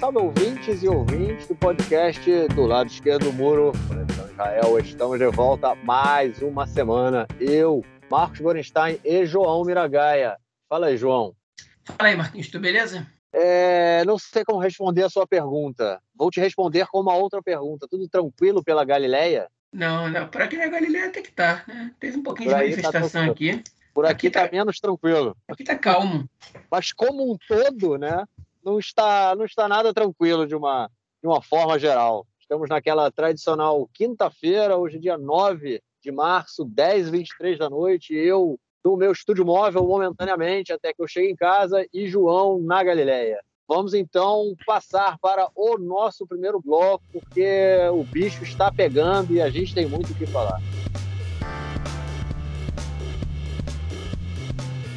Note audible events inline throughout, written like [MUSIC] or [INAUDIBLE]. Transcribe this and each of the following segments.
salve ouvintes e ouvintes do podcast do lado esquerdo do muro, Conexão Israel. Estamos de volta mais uma semana. Eu, Marcos Gorenstein e João Miragaia. Fala aí, João. Fala aí, Marquinhos, tudo beleza? É, não sei como responder a sua pergunta. Vou te responder com uma outra pergunta. Tudo tranquilo pela Galileia? Não, não. Por aqui na Galileia tem que estar. Tá, né? Teve um pouquinho Por de tá manifestação tá aqui. Por aqui, está tá menos tranquilo. Aqui tá calmo. Mas como um todo, né? Não está, não está nada tranquilo de uma, de uma forma geral. Estamos naquela tradicional quinta-feira, hoje dia 9 de março, 10 h 23 da noite, eu no meu estúdio móvel momentaneamente até que eu chegue em casa e João na Galileia. Vamos então passar para o nosso primeiro bloco, porque o bicho está pegando e a gente tem muito o que falar.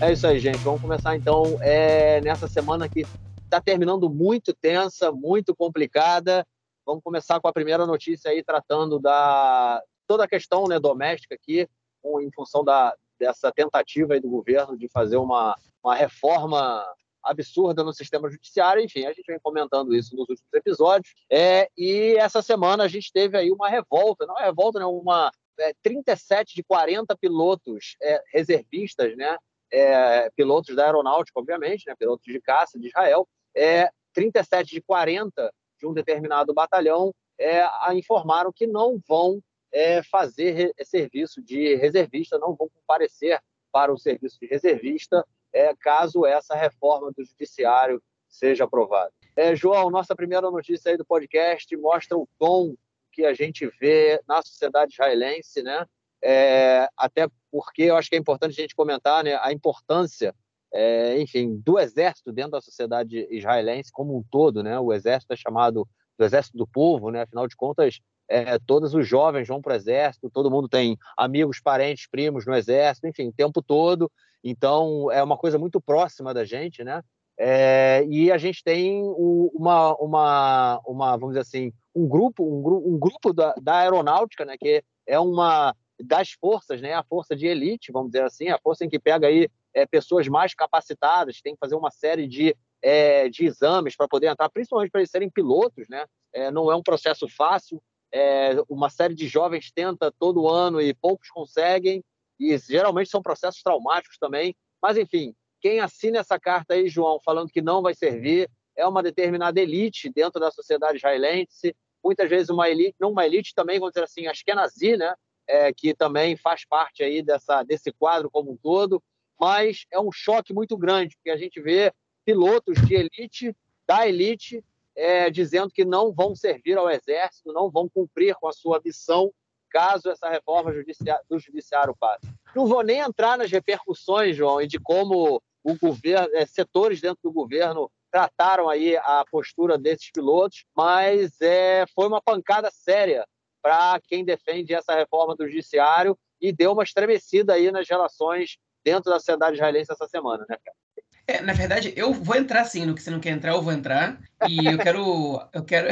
É isso aí, gente. Vamos começar então é, nessa semana que está terminando muito tensa, muito complicada. Vamos começar com a primeira notícia aí, tratando da toda a questão né, doméstica aqui, em função da, dessa tentativa do governo de fazer uma, uma reforma absurda no sistema judiciário. Enfim, a gente vem comentando isso nos últimos episódios. É, e essa semana a gente teve aí uma revolta, não é revolta, né, uma é, 37 de 40 pilotos é, reservistas, né, é, pilotos da aeronáutica, obviamente, né, pilotos de caça de Israel, é, 37 de 40 de um determinado batalhão é, informaram que não vão é, fazer serviço de reservista, não vão comparecer para o serviço de reservista é, caso essa reforma do judiciário seja aprovada. É, João, nossa primeira notícia aí do podcast mostra o tom que a gente vê na sociedade israelense, né? É, até porque eu acho que é importante a gente comentar né, a importância é, enfim, do exército dentro da sociedade israelense como um todo, né? O exército é chamado do exército do povo, né? Afinal de contas, é, todos os jovens vão para o exército, todo mundo tem amigos, parentes, primos no exército, enfim, o tempo todo. Então, é uma coisa muito próxima da gente, né? É, e a gente tem uma, uma, uma, vamos dizer assim, um grupo, um, um grupo da, da aeronáutica, né? Que é uma das forças, né? A força de elite, vamos dizer assim, a força em que pega aí é, pessoas mais capacitadas, tem que fazer uma série de, é, de exames para poder entrar, principalmente para eles serem pilotos, né? É, não é um processo fácil. É, uma série de jovens tenta todo ano e poucos conseguem, e geralmente são processos traumáticos também. Mas, enfim, quem assina essa carta aí, João, falando que não vai servir, é uma determinada elite dentro da sociedade israelense, muitas vezes uma elite, não uma elite também, vamos dizer assim, acho que é né? É, que também faz parte aí dessa, desse quadro como um todo, mas é um choque muito grande, porque a gente vê pilotos de elite, da elite, é, dizendo que não vão servir ao Exército, não vão cumprir com a sua missão caso essa reforma do judiciário passe. Não vou nem entrar nas repercussões, João, e de como o governo, é, setores dentro do governo trataram aí a postura desses pilotos, mas é, foi uma pancada séria para quem defende essa reforma do judiciário e deu uma estremecida aí nas relações dentro da sociedade israelense essa semana, né, cara? É, na verdade, eu vou entrar sim no que você não quer entrar, eu vou entrar. E eu quero, eu quero,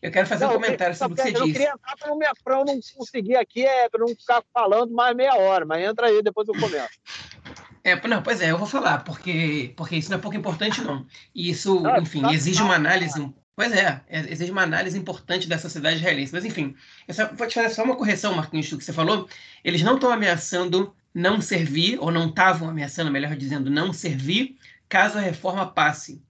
eu quero fazer não, um comentário sobre o que você eu disse. Eu queria entrar para não, não conseguir aqui, é, para não ficar falando mais meia hora, mas entra aí, depois eu comento. É, não, pois é, eu vou falar, porque, porque isso não é pouco importante, não. E isso, não, enfim, tá, exige uma análise. Pois é, é, exige uma análise importante da sociedade israelense. Mas, enfim, eu só, vou te fazer só uma correção, Marquinhos, do que você falou. Eles não estão ameaçando não servir, ou não estavam ameaçando, melhor dizendo, não servir, caso a reforma passe.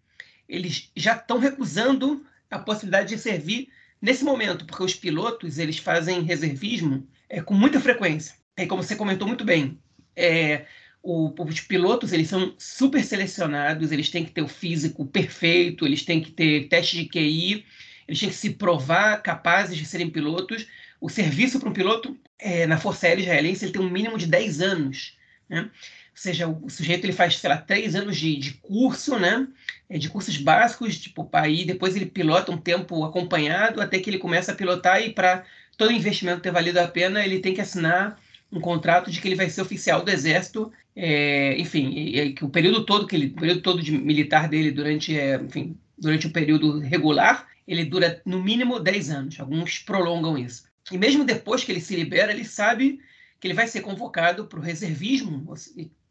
Eles já estão recusando a possibilidade de servir nesse momento, porque os pilotos eles fazem reservismo é, com muita frequência. É como você comentou muito bem, é, o, os pilotos eles são super selecionados, eles têm que ter o físico perfeito, eles têm que ter teste de QI, eles têm que se provar capazes de serem pilotos. O serviço para um piloto é, na Força Aérea Israelense ele tem um mínimo de 10 anos. Né? Ou seja, o, sujeito ele faz, sei lá, 3 anos de, de curso, né? É, de cursos básicos, tipo, aí depois ele pilota um tempo acompanhado até que ele começa a pilotar e para todo investimento ter valido a pena, ele tem que assinar um contrato de que ele vai ser oficial do Exército, é, enfim, que o período todo que ele, o período todo de militar dele durante, é, enfim, durante o período regular, ele dura no mínimo 10 anos. Alguns prolongam isso. E mesmo depois que ele se libera, ele sabe que ele vai ser convocado para o reservismo,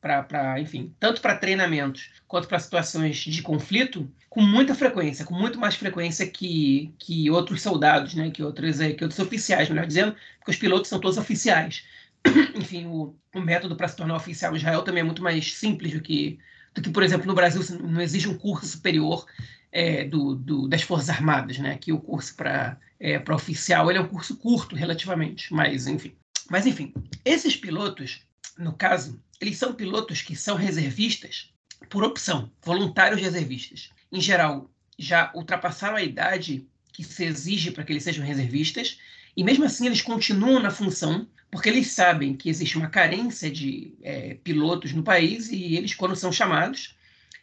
para, enfim, tanto para treinamentos quanto para situações de conflito, com muita frequência, com muito mais frequência que, que outros soldados, né, que, outros, é, que outros oficiais, melhor dizendo, porque os pilotos são todos oficiais. [COUGHS] enfim, o, o método para se tornar oficial em Israel também é muito mais simples do que, do que por exemplo, no Brasil não exige um curso superior é, do, do, das Forças Armadas, né? Que o curso para é, oficial ele é um curso curto relativamente, mas enfim. Mas enfim, esses pilotos, no caso, eles são pilotos que são reservistas por opção, voluntários reservistas. Em geral, já ultrapassaram a idade que se exige para que eles sejam reservistas, e mesmo assim eles continuam na função, porque eles sabem que existe uma carência de é, pilotos no país e eles, quando são chamados,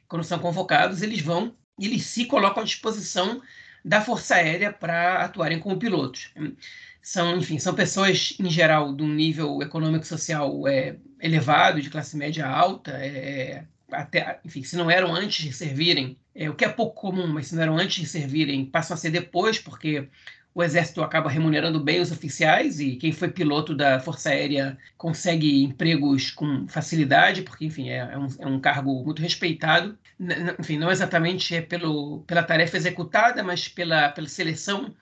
quando são convocados, eles vão eles se colocam à disposição da Força Aérea para atuarem como pilotos. São, enfim, são pessoas, em geral, de um nível econômico-social é, elevado, de classe média alta, é, até, enfim, se não eram antes de servirem, é, o que é pouco comum, mas se não eram antes de servirem, passam a ser depois, porque o Exército acaba remunerando bem os oficiais e quem foi piloto da Força Aérea consegue empregos com facilidade, porque, enfim, é, é, um, é um, cargo muito respeitado. N enfim, não exatamente é pelo, pela tarefa executada, mas pela, pela seleção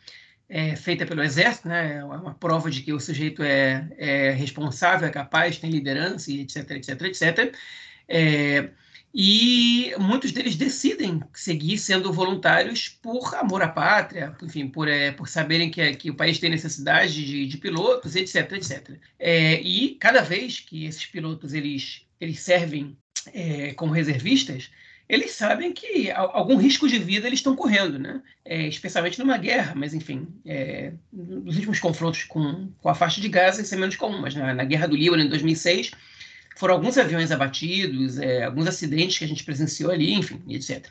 é, feita pelo Exército, né? é uma prova de que o sujeito é, é responsável, é capaz, tem liderança, etc, etc, etc. É, e muitos deles decidem seguir sendo voluntários por amor à pátria, enfim, por, é, por saberem que, que o país tem necessidade de, de pilotos, etc, etc. É, e cada vez que esses pilotos eles, eles servem é, como reservistas, eles sabem que algum risco de vida eles estão correndo, né? É, especialmente numa guerra, mas enfim, é, nos últimos confrontos com, com a faixa de Gaza isso é menos comum, mas na, na guerra do Líbano em 2006 foram alguns aviões abatidos, é, alguns acidentes que a gente presenciou ali, enfim, etc.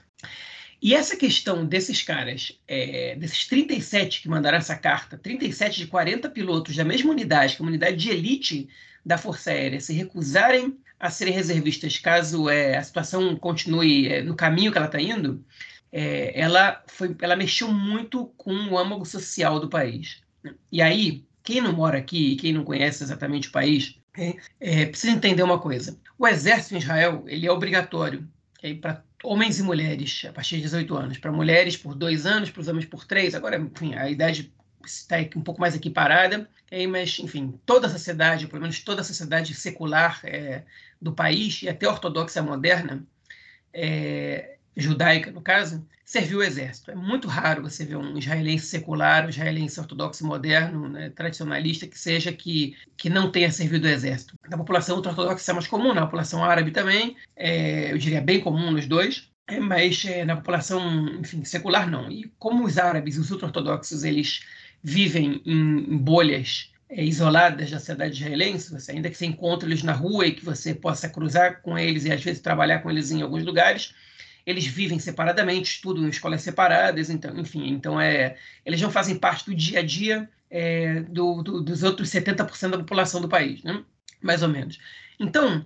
E essa questão desses caras, é, desses 37 que mandaram essa carta, 37 de 40 pilotos da mesma unidade, que é uma unidade de elite da Força Aérea, se recusarem a serem reservistas caso é, a situação continue é, no caminho que ela está indo, é, ela, foi, ela mexeu muito com o âmago social do país. E aí, quem não mora aqui, quem não conhece exatamente o país, é, é, precisa entender uma coisa. O exército em Israel ele é obrigatório para homens e mulheres a partir de 18 anos. Para mulheres por dois anos, para os homens por três. Agora, enfim, a idade está um pouco mais equiparada, mas, enfim, toda a sociedade, pelo menos toda a sociedade secular é, do país, e até ortodoxa moderna, é, judaica no caso, serviu o exército. É muito raro você ver um israelense secular, um israelense ortodoxo moderno, né, tradicionalista, que seja que, que não tenha servido o exército. Na população ultra-ortodoxa é mais comum, na população árabe também, é, eu diria bem comum nos dois, é, mas é, na população enfim, secular não. E como os árabes, os ultra-ortodoxos, eles vivem em, em bolhas é, isoladas da sociedade israelense, você, ainda que você encontre eles na rua e que você possa cruzar com eles e às vezes trabalhar com eles em alguns lugares, eles vivem separadamente, estudam em escolas separadas, então, enfim, então é, eles não fazem parte do dia a dia é, do, do, dos outros 70% da população do país, né? mais ou menos. Então,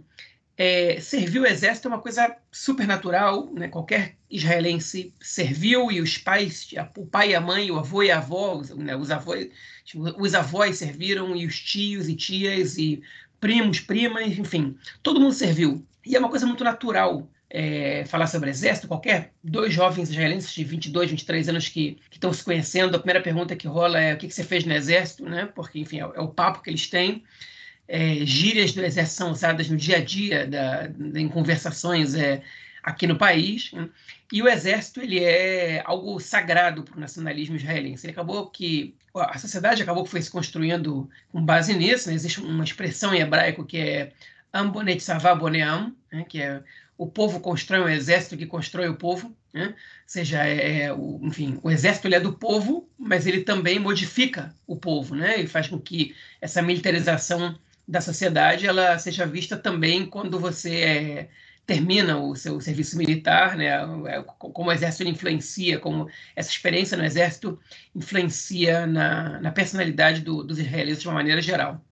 é, servir o exército é uma coisa supernatural, né? qualquer israelense serviu e os pais, o pai e a mãe, o avô e a avó, os, né? os, avós, os avós serviram e os tios e tias e primos, primas, enfim, todo mundo serviu. E é uma coisa muito natural é, falar sobre exército. Qualquer dois jovens israelenses de 22, 23 anos que estão se conhecendo, a primeira pergunta que rola é o que, que você fez no exército, né? porque, enfim, é, é o papo que eles têm é, gírias do exército são usadas no dia a dia, da, em conversações é, aqui no país. E o exército ele é algo sagrado para o nacionalismo israelense. Ele acabou que a sociedade acabou que foi se construindo com base nisso. Né? Existe uma expressão em hebraico que é Ambonet Boneam, né? que é o povo constrói um exército que constrói o povo, né? ou seja, é, é, o, enfim, o exército ele é do povo, mas ele também modifica o povo, né? e faz com que essa militarização da sociedade ela seja vista também quando você é, termina o seu serviço militar, né? É, como o exército influencia, como essa experiência no exército influencia na, na personalidade do, dos israelenses de uma maneira geral.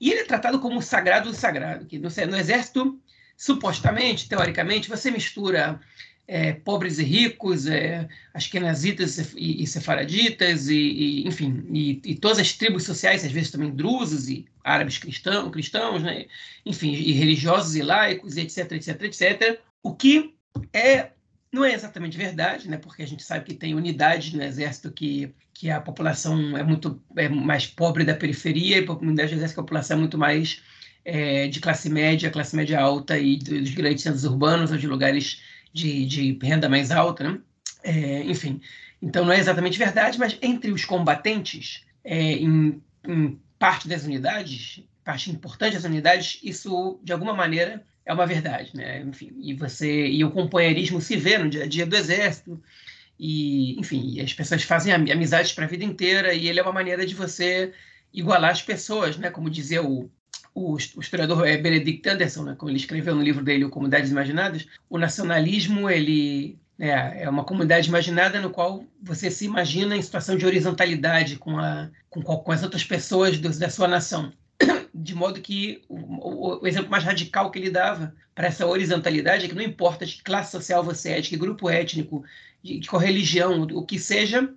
E ele é tratado como sagrado do sagrado, que no, no exército, supostamente, teoricamente, você mistura é, pobres e ricos, é, askenazitas e, e sefaraditas, e, e enfim, e, e, todas as tribos sociais, às vezes também drusos e árabes cristãos, cristãos né? enfim, e religiosos e laicos, etc, etc, etc. O que é não é exatamente verdade, né? porque a gente sabe que tem unidades no exército que, que a população é muito é mais pobre da periferia e a unidade do exército que a população é muito mais é, de classe média, classe média alta e dos grandes centros urbanos ou de lugares de, de renda mais alta, né? É, enfim, então não é exatamente verdade, mas entre os combatentes, é, em, em parte das unidades, parte importante das unidades, isso de alguma maneira é uma verdade, né? Enfim, e você e o companheirismo se vê no dia a dia do exército e, enfim, as pessoas fazem amizades para a vida inteira e ele é uma maneira de você igualar as pessoas, né? Como dizia o, o, historiador é, Benedict Anderson, né? Como ele escreveu no livro dele, o Comunidades Imaginadas, o nacionalismo ele é, é uma comunidade imaginada no qual você se imagina em situação de horizontalidade com, a, com, com as outras pessoas do, da sua nação [CLEARS THROAT] de modo que o, o, exemplo mais radical que ele dava para essa horizontalidade é que não importa de que classe social você é, de que grupo étnico, de, de qual religião, o que seja,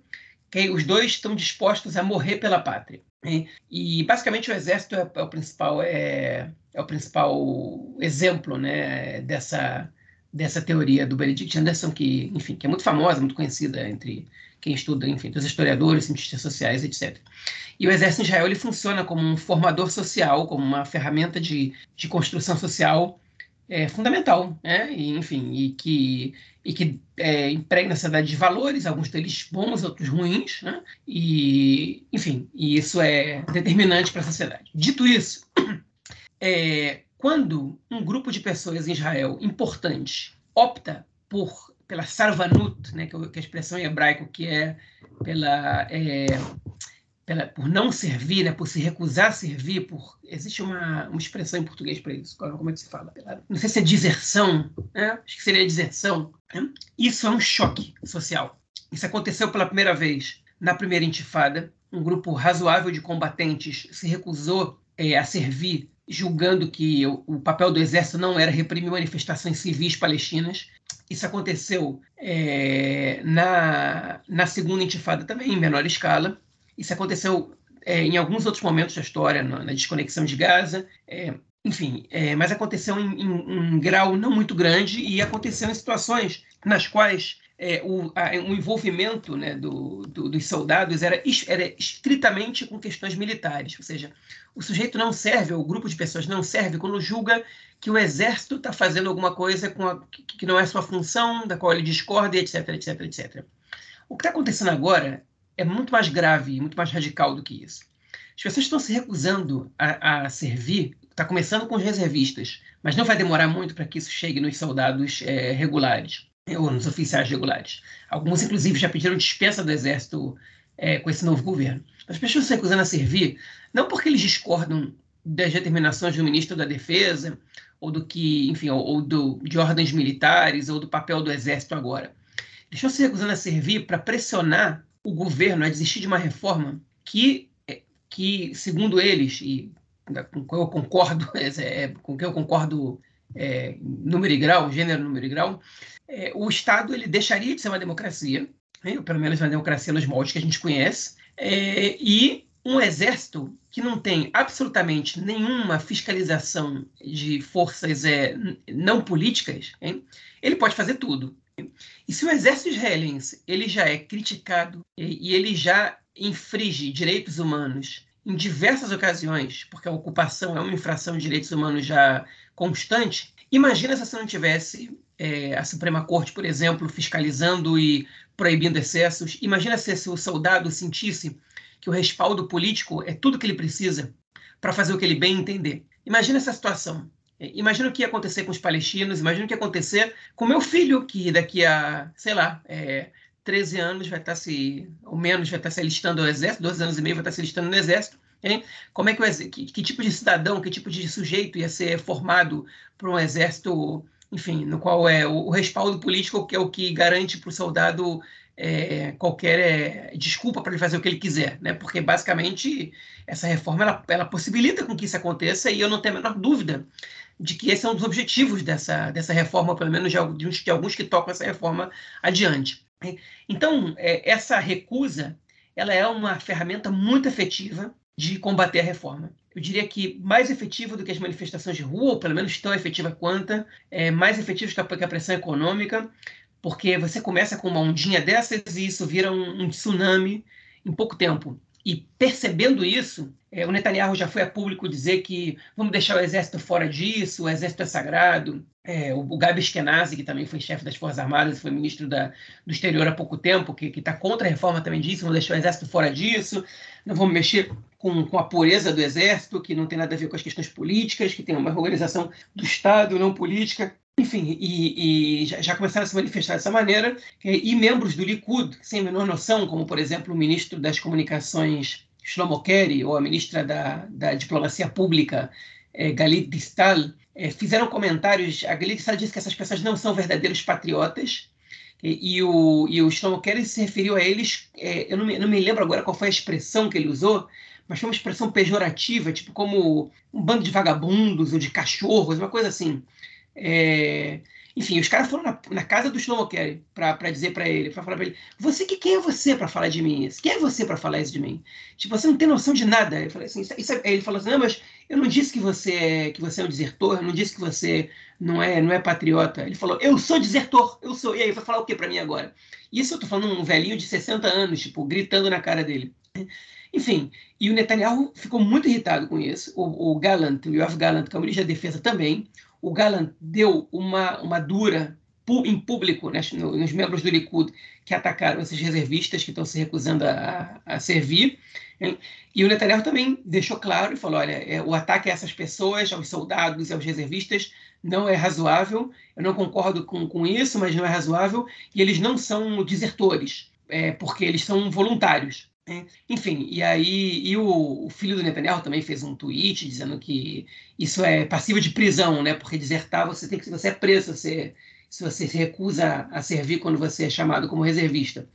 que os dois estão dispostos a morrer pela pátria. Né? E basicamente o exército é, é o principal é, é, o principal exemplo, né, dessa dessa teoria do Benedict Anderson que, enfim, que é muito famosa, muito conhecida entre quem estuda, enfim, dos historiadores, cientistas sociais, etc. E o exército de Israel ele funciona como um formador social, como uma ferramenta de, de construção social é, fundamental, né? E, enfim, e que, e que é, a sociedade de valores, alguns deles bons, outros ruins, né? E, enfim, e isso é determinante para a sociedade. Dito isso, é, quando um grupo de pessoas em Israel importante opta por pela sarvanut, né, que, é a expressão em hebraico que é pela é, pela, por não servir, né, por se recusar a servir, por existe uma, uma expressão em português para isso, como é que se fala? Não sei se é deserção, né? acho que seria deserção. Né? Isso é um choque social. Isso aconteceu pela primeira vez na primeira intifada. Um grupo razoável de combatentes se recusou é, a servir, julgando que o, o, papel do exército não era reprimir manifestações civis palestinas. Isso aconteceu é, na, na segunda intifada também, em menor escala. Isso aconteceu é, em alguns outros momentos da história, na, desconexão de Gaza, é, enfim, é, mas aconteceu em, em, um grau não muito grande e aconteceu em situações nas quais é, o, a, o, envolvimento né, do, do, dos soldados era, era estritamente com questões militares, ou seja, o sujeito não serve, ou o grupo de pessoas não serve quando julga que o exército está fazendo alguma coisa a, que, que não é sua função, da qual ele discorda, etc, etc, etc. O que está acontecendo agora é muito mais grave, muito mais radical do que isso. As pessoas estão se recusando a, a servir, está começando com os reservistas, mas não vai demorar muito para que isso chegue nos soldados é, regulares, ou nos oficiais regulares. Alguns, inclusive, já pediram dispensa do exército é, com esse novo governo. As pessoas se recusando a servir, não porque eles discordam das determinações do ministro da Defesa, ou do que, enfim, ou, ou do, de ordens militares, ou do papel do exército agora. Eles estão se recusando a servir para pressionar o governo a desistir de uma reforma que, é, que segundo eles, e com que eu concordo, [LAUGHS] é, com que eu concordo é, número e grau, gênero, número e grau, é, o Estado ele deixaria de ser uma democracia, né, pelo menos uma democracia nos moldes que a gente conhece, é, e um exército que não tem absolutamente nenhuma fiscalização de forças é, não políticas, hein, ele pode fazer tudo. E se o exército israelense ele já é criticado e, e ele já infringe direitos humanos em diversas ocasiões, porque a ocupação é uma infração de direitos humanos já constante, imagina se você não tivesse é, a Suprema Corte, por exemplo, fiscalizando e proibindo excessos. Imagina se, se o soldado sentisse que o respaldo político é tudo que ele precisa para fazer o que ele bem entender. Imagina essa situação. É, imagina o que ia acontecer com os palestinos, imagina o que ia acontecer com meu filho, que daqui a, sei lá, é, 13 anos vai estar se, ou menos, vai estar se alistando ao exército, 12 anos e meio vai estar se alistando no exército. Hein? Como é que, o, que, que tipo de cidadão, que tipo de sujeito ia ser formado para um exército, enfim, no qual é o, o respaldo político que é o que garante para o soldado é, qualquer é, desculpa para ele fazer o que ele quiser, né? Porque basicamente essa reforma ela, ela, possibilita com que isso aconteça e eu não tenho a menor dúvida de que esse é um dos objetivos dessa, dessa reforma, pelo menos de, alguns, de alguns que tocam essa reforma adiante. Então, é, essa recusa ela é uma ferramenta muito efetiva de combater a reforma. Eu diria que mais efetiva do que as manifestações de rua, ou pelo menos tão efetiva quanto, é, mais efetiva que a pressão econômica, porque você começa com uma ondinha dessas e isso vira um, um tsunami em pouco tempo. E percebendo isso, é, o Netanyahu já foi a público dizer que vamos deixar o exército fora disso, o exército é sagrado. É, o, o Gabi Eskenazi, que também foi chefe das Forças Armadas, foi ministro da, do exterior há pouco tempo, que está contra a reforma também disse, vamos deixar o exército fora disso, não vamos mexer com, com a pureza do exército, que não tem nada a ver com as questões políticas, que tem uma organização do Estado, não política. Enfim, e, e já, começaram a se manifestar dessa maneira, e membros do Likud, sem a menor noção, como, por exemplo, o ministro das Comunicações, Shlomo Kerry, ou a ministra da, da Diplomacia Pública, é, Galit Distal, é, fizeram comentários. A Galit Distal disse que essas pessoas não são verdadeiros patriotas, e, e o, e o Shlomo Kerry se referiu a eles, é, eu não me, não me lembro agora qual foi a expressão que ele usou, mas foi uma expressão pejorativa, tipo como um bando de vagabundos ou de cachorros, uma coisa assim. É... Enfim, os caras foram na, na casa do Shlomo Kerry para dizer para ele, para falar para ele, você que quem é você para falar de mim? Quem é você para falar isso de mim? Tipo, você não tem noção de nada. Eu falei assim, isso, isso, ele falou assim, não, mas eu não disse que você é, que você é um desertor, eu não disse que você não é não é patriota. Ele falou, eu sou desertor, eu sou. E aí, vai falar o que para mim agora? Isso eu tô falando um velhinho de 60 anos, tipo, gritando na cara dele. Enfim, e o Netanyahu ficou muito irritado com isso. O, o Gallant, o Yoav Gallant, que é o ministro da Defesa também, o Gallant deu uma, uma dura em público né, nos membros do Likud que atacaram esses reservistas que estão se recusando a, a servir. E o Netanyahu também deixou claro e falou: olha, é, o ataque a essas pessoas, aos soldados e aos reservistas, não é razoável. Eu não concordo com, com isso, mas não é razoável. E eles não são desertores, é, porque eles são voluntários. É, enfim, e aí e o, o, filho do Netanyahu também fez um tweet dizendo que isso é passivo de prisão, né? Porque desertar você tem que você é preso você, se você se recusa a servir quando você é chamado como reservista.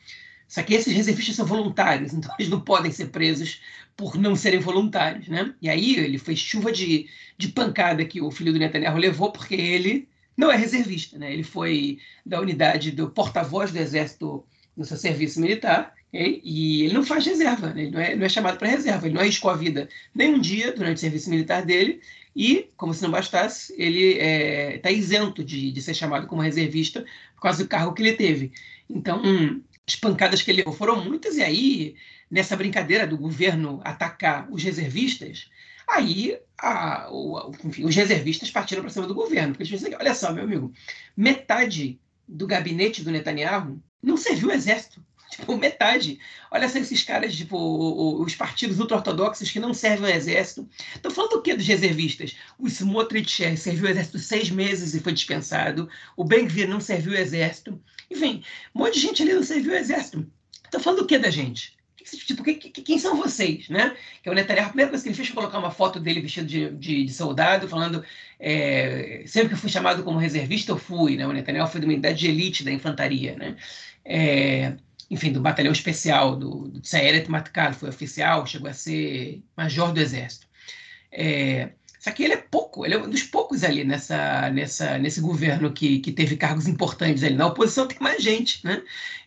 Só que esses reservistas são voluntários, [LAUGHS] então eles não podem ser presos por não serem voluntários, né? E aí ele foi chuva de, de pancada que o filho do Netanyahu levou porque ele não é reservista, né? Ele foi da unidade do porta-voz do exército no seu serviço militar e ele não faz reserva, né? ele não é, não é chamado para reserva, ele não arriscou a vida nem um dia durante o serviço militar dele, e, como se não bastasse, ele está é, tá isento de, de ser chamado como reservista por causa do cargo que ele teve. Então, hum, as pancadas que ele levou foram muitas, e aí, nessa brincadeira do governo atacar os reservistas, aí a, o, enfim, os reservistas partiram para cima do governo, porque eles pensaram, olha só, meu amigo, metade do gabinete do Netanyahu não serviu o exército. [LAUGHS] Tipo, metade. Olha só esses caras, tipo, os partidos ultra-ortodoxos que não servem ao exército. Estão falando o quê dos reservistas? O Smotrich é, serviu o exército seis meses e foi dispensado. O Ben-Gvir não serviu o exército. Enfim, um monte de gente ali não serviu o exército. Estão falando o quê da gente? Tipo, que, que, quem são vocês, né? Que é o Netanyahu, a primeira coisa que ele fez foi colocar uma foto dele vestido de, de, de soldado, falando é, sempre que fui chamado como reservista, eu fui, né? O Netanyahu foi de uma unidade de elite da infantaria, né? É, enfim, do batalhão especial do, do Tsayeret Matkal, foi oficial, chegou a ser major do exército. É, só que ele é pouco, ele é um dos poucos ali nessa, nessa, nesse governo que, que teve cargos importantes ali. Na oposição tem mais gente, né?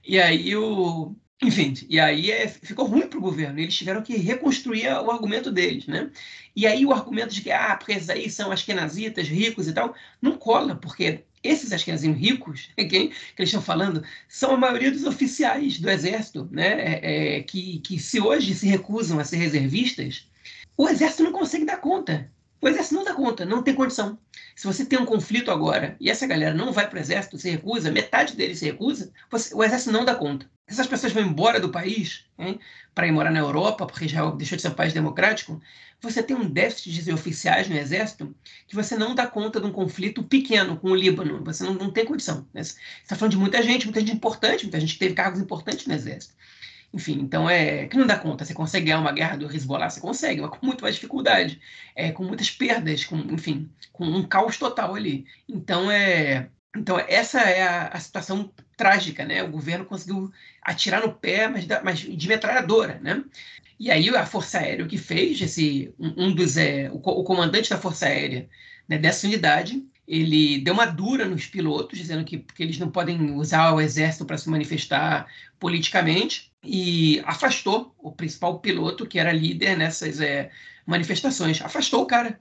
E aí o. Enfim, e aí é, ficou ruim para o governo. Eles tiveram que reconstruir o argumento deles, né? E aí o argumento de que, ah, porque esses aí são askenazitas, ricos e tal, não cola, porque esses askenazinhos ricos, [LAUGHS] quem, que eles estão falando, são a maioria dos oficiais do exército, né? É, é, que, que se hoje se recusam a ser reservistas, o exército não consegue dar conta. O exército não dá conta, não tem condição. Se você tem um conflito agora e essa galera não vai para o exército, se recusa, metade deles se recusa, você, o exército não dá conta. Essas pessoas vão embora do país para ir morar na Europa, porque já deixou de ser um país democrático. Você tem um déficit de oficiais no exército que você não dá conta de um conflito pequeno com o Líbano. Você não, não tem condição. Né? Você está falando de muita gente, muita gente importante, muita gente que teve cargos importantes no exército. Enfim, então é que não dá conta. Você consegue ganhar uma guerra do Hezbollah, você consegue, mas com muito mais dificuldade, é, com muitas perdas, com, enfim, com um caos total ali. Então é Então, essa é a, a, situação trágica, né? O governo conseguiu atirar no pé, mas, mas de metralhadora, né? E aí a Força Aérea o que fez, esse, um, um dos, é, o, o, comandante da Força Aérea né, dessa unidade, ele deu uma dura nos pilotos, dizendo que, que eles não podem usar o exército para se manifestar politicamente, e afastou o principal piloto, que era líder nessas é, manifestações. Afastou o cara.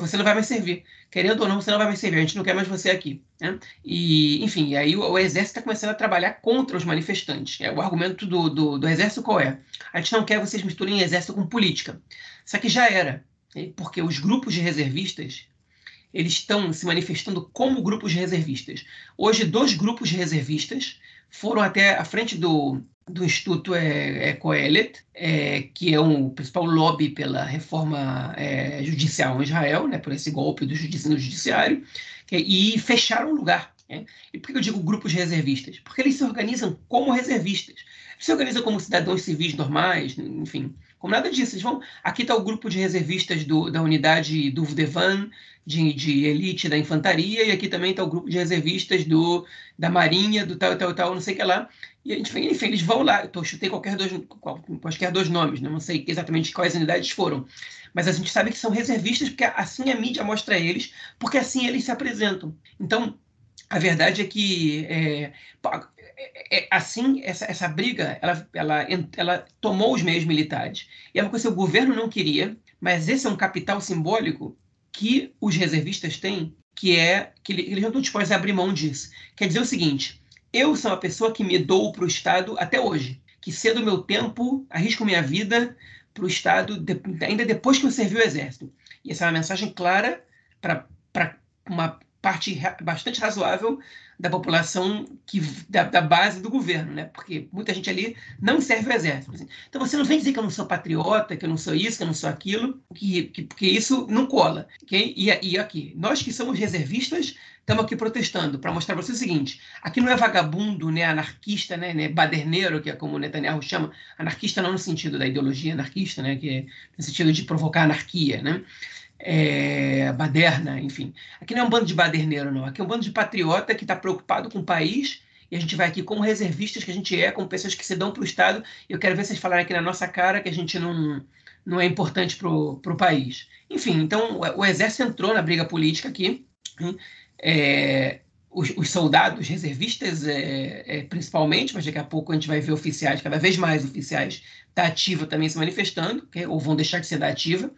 Você não vai mais servir. Querendo ou não, você não vai mais servir. A gente não quer mais você aqui. Né? E, enfim, aí o, o exército está começando a trabalhar contra os manifestantes. É, o argumento do, do, do, exército qual é? A gente não quer que vocês misturem exército com política. Só que já era. Né? Porque os grupos de reservistas eles estão se manifestando como grupos de reservistas. Hoje, dois grupos de reservistas foram até a frente do, do Instituto é, é Coelet, é, que é um principal lobby pela reforma é, judicial em Israel, né, por esse golpe do judici no judiciário, que, e fecharam o lugar. Né? E por que eu digo grupos reservistas? Porque eles se organizam como reservistas. Eles se organizam como cidadãos civis normais, enfim, como nada disso. Eles vão. Aqui está o grupo de reservistas do, da unidade do Vdevan, de, de, elite da infantaria, e aqui também está o grupo de reservistas do, da Marinha, do tal, tal, tal, não sei o que lá. E a gente, enfim, eles vão lá. Eu chutei qualquer dois, qualquer dois nomes, né? não sei exatamente quais unidades foram. Mas a gente sabe que são reservistas, porque assim a mídia mostra eles, porque assim eles se apresentam. Então, a verdade é que é, é, é, assim, essa, essa briga, ela, ela, ela tomou os meios militares. E é uma coisa que o governo não queria, mas esse é um capital simbólico que os reservistas têm, que é que eles não estão dispostos a abrir mão disso. Quer dizer o seguinte, eu sou uma pessoa que me dou para o Estado até hoje, que cedo meu tempo, arrisco minha vida para o Estado, de, ainda depois que eu servi o Exército. E essa é uma mensagem clara para uma parte bastante razoável da população que da, da, base do governo, né? Porque muita gente ali não serve o exército. Então você não vem dizer que eu não sou patriota, que eu não sou isso, que eu não sou aquilo, que, que porque isso não cola. Okay? E, e aqui, nós que somos reservistas estamos aqui protestando para mostrar para você o seguinte: aqui não é vagabundo, né, anarquista, né, né, baderneiro, que é como o Netanyahu chama, anarquista não no sentido da ideologia anarquista, né, que é no sentido de provocar anarquia, né? É, baderna, enfim. Aqui não é um bando de baderneiro, não. Aqui é um bando de patriota que está preocupado com o país e a gente vai aqui como reservistas que a gente é, como pessoas que se dão para o Estado. Eu quero ver vocês falarem aqui na nossa cara que a gente não, não é importante para o país. Enfim, então o, o, Exército entrou na briga política aqui. É, os, os, soldados reservistas, é, é, principalmente, mas daqui a pouco a gente vai ver oficiais, cada vez mais oficiais da ativa também se manifestando, okay? ou vão deixar de ser da ativa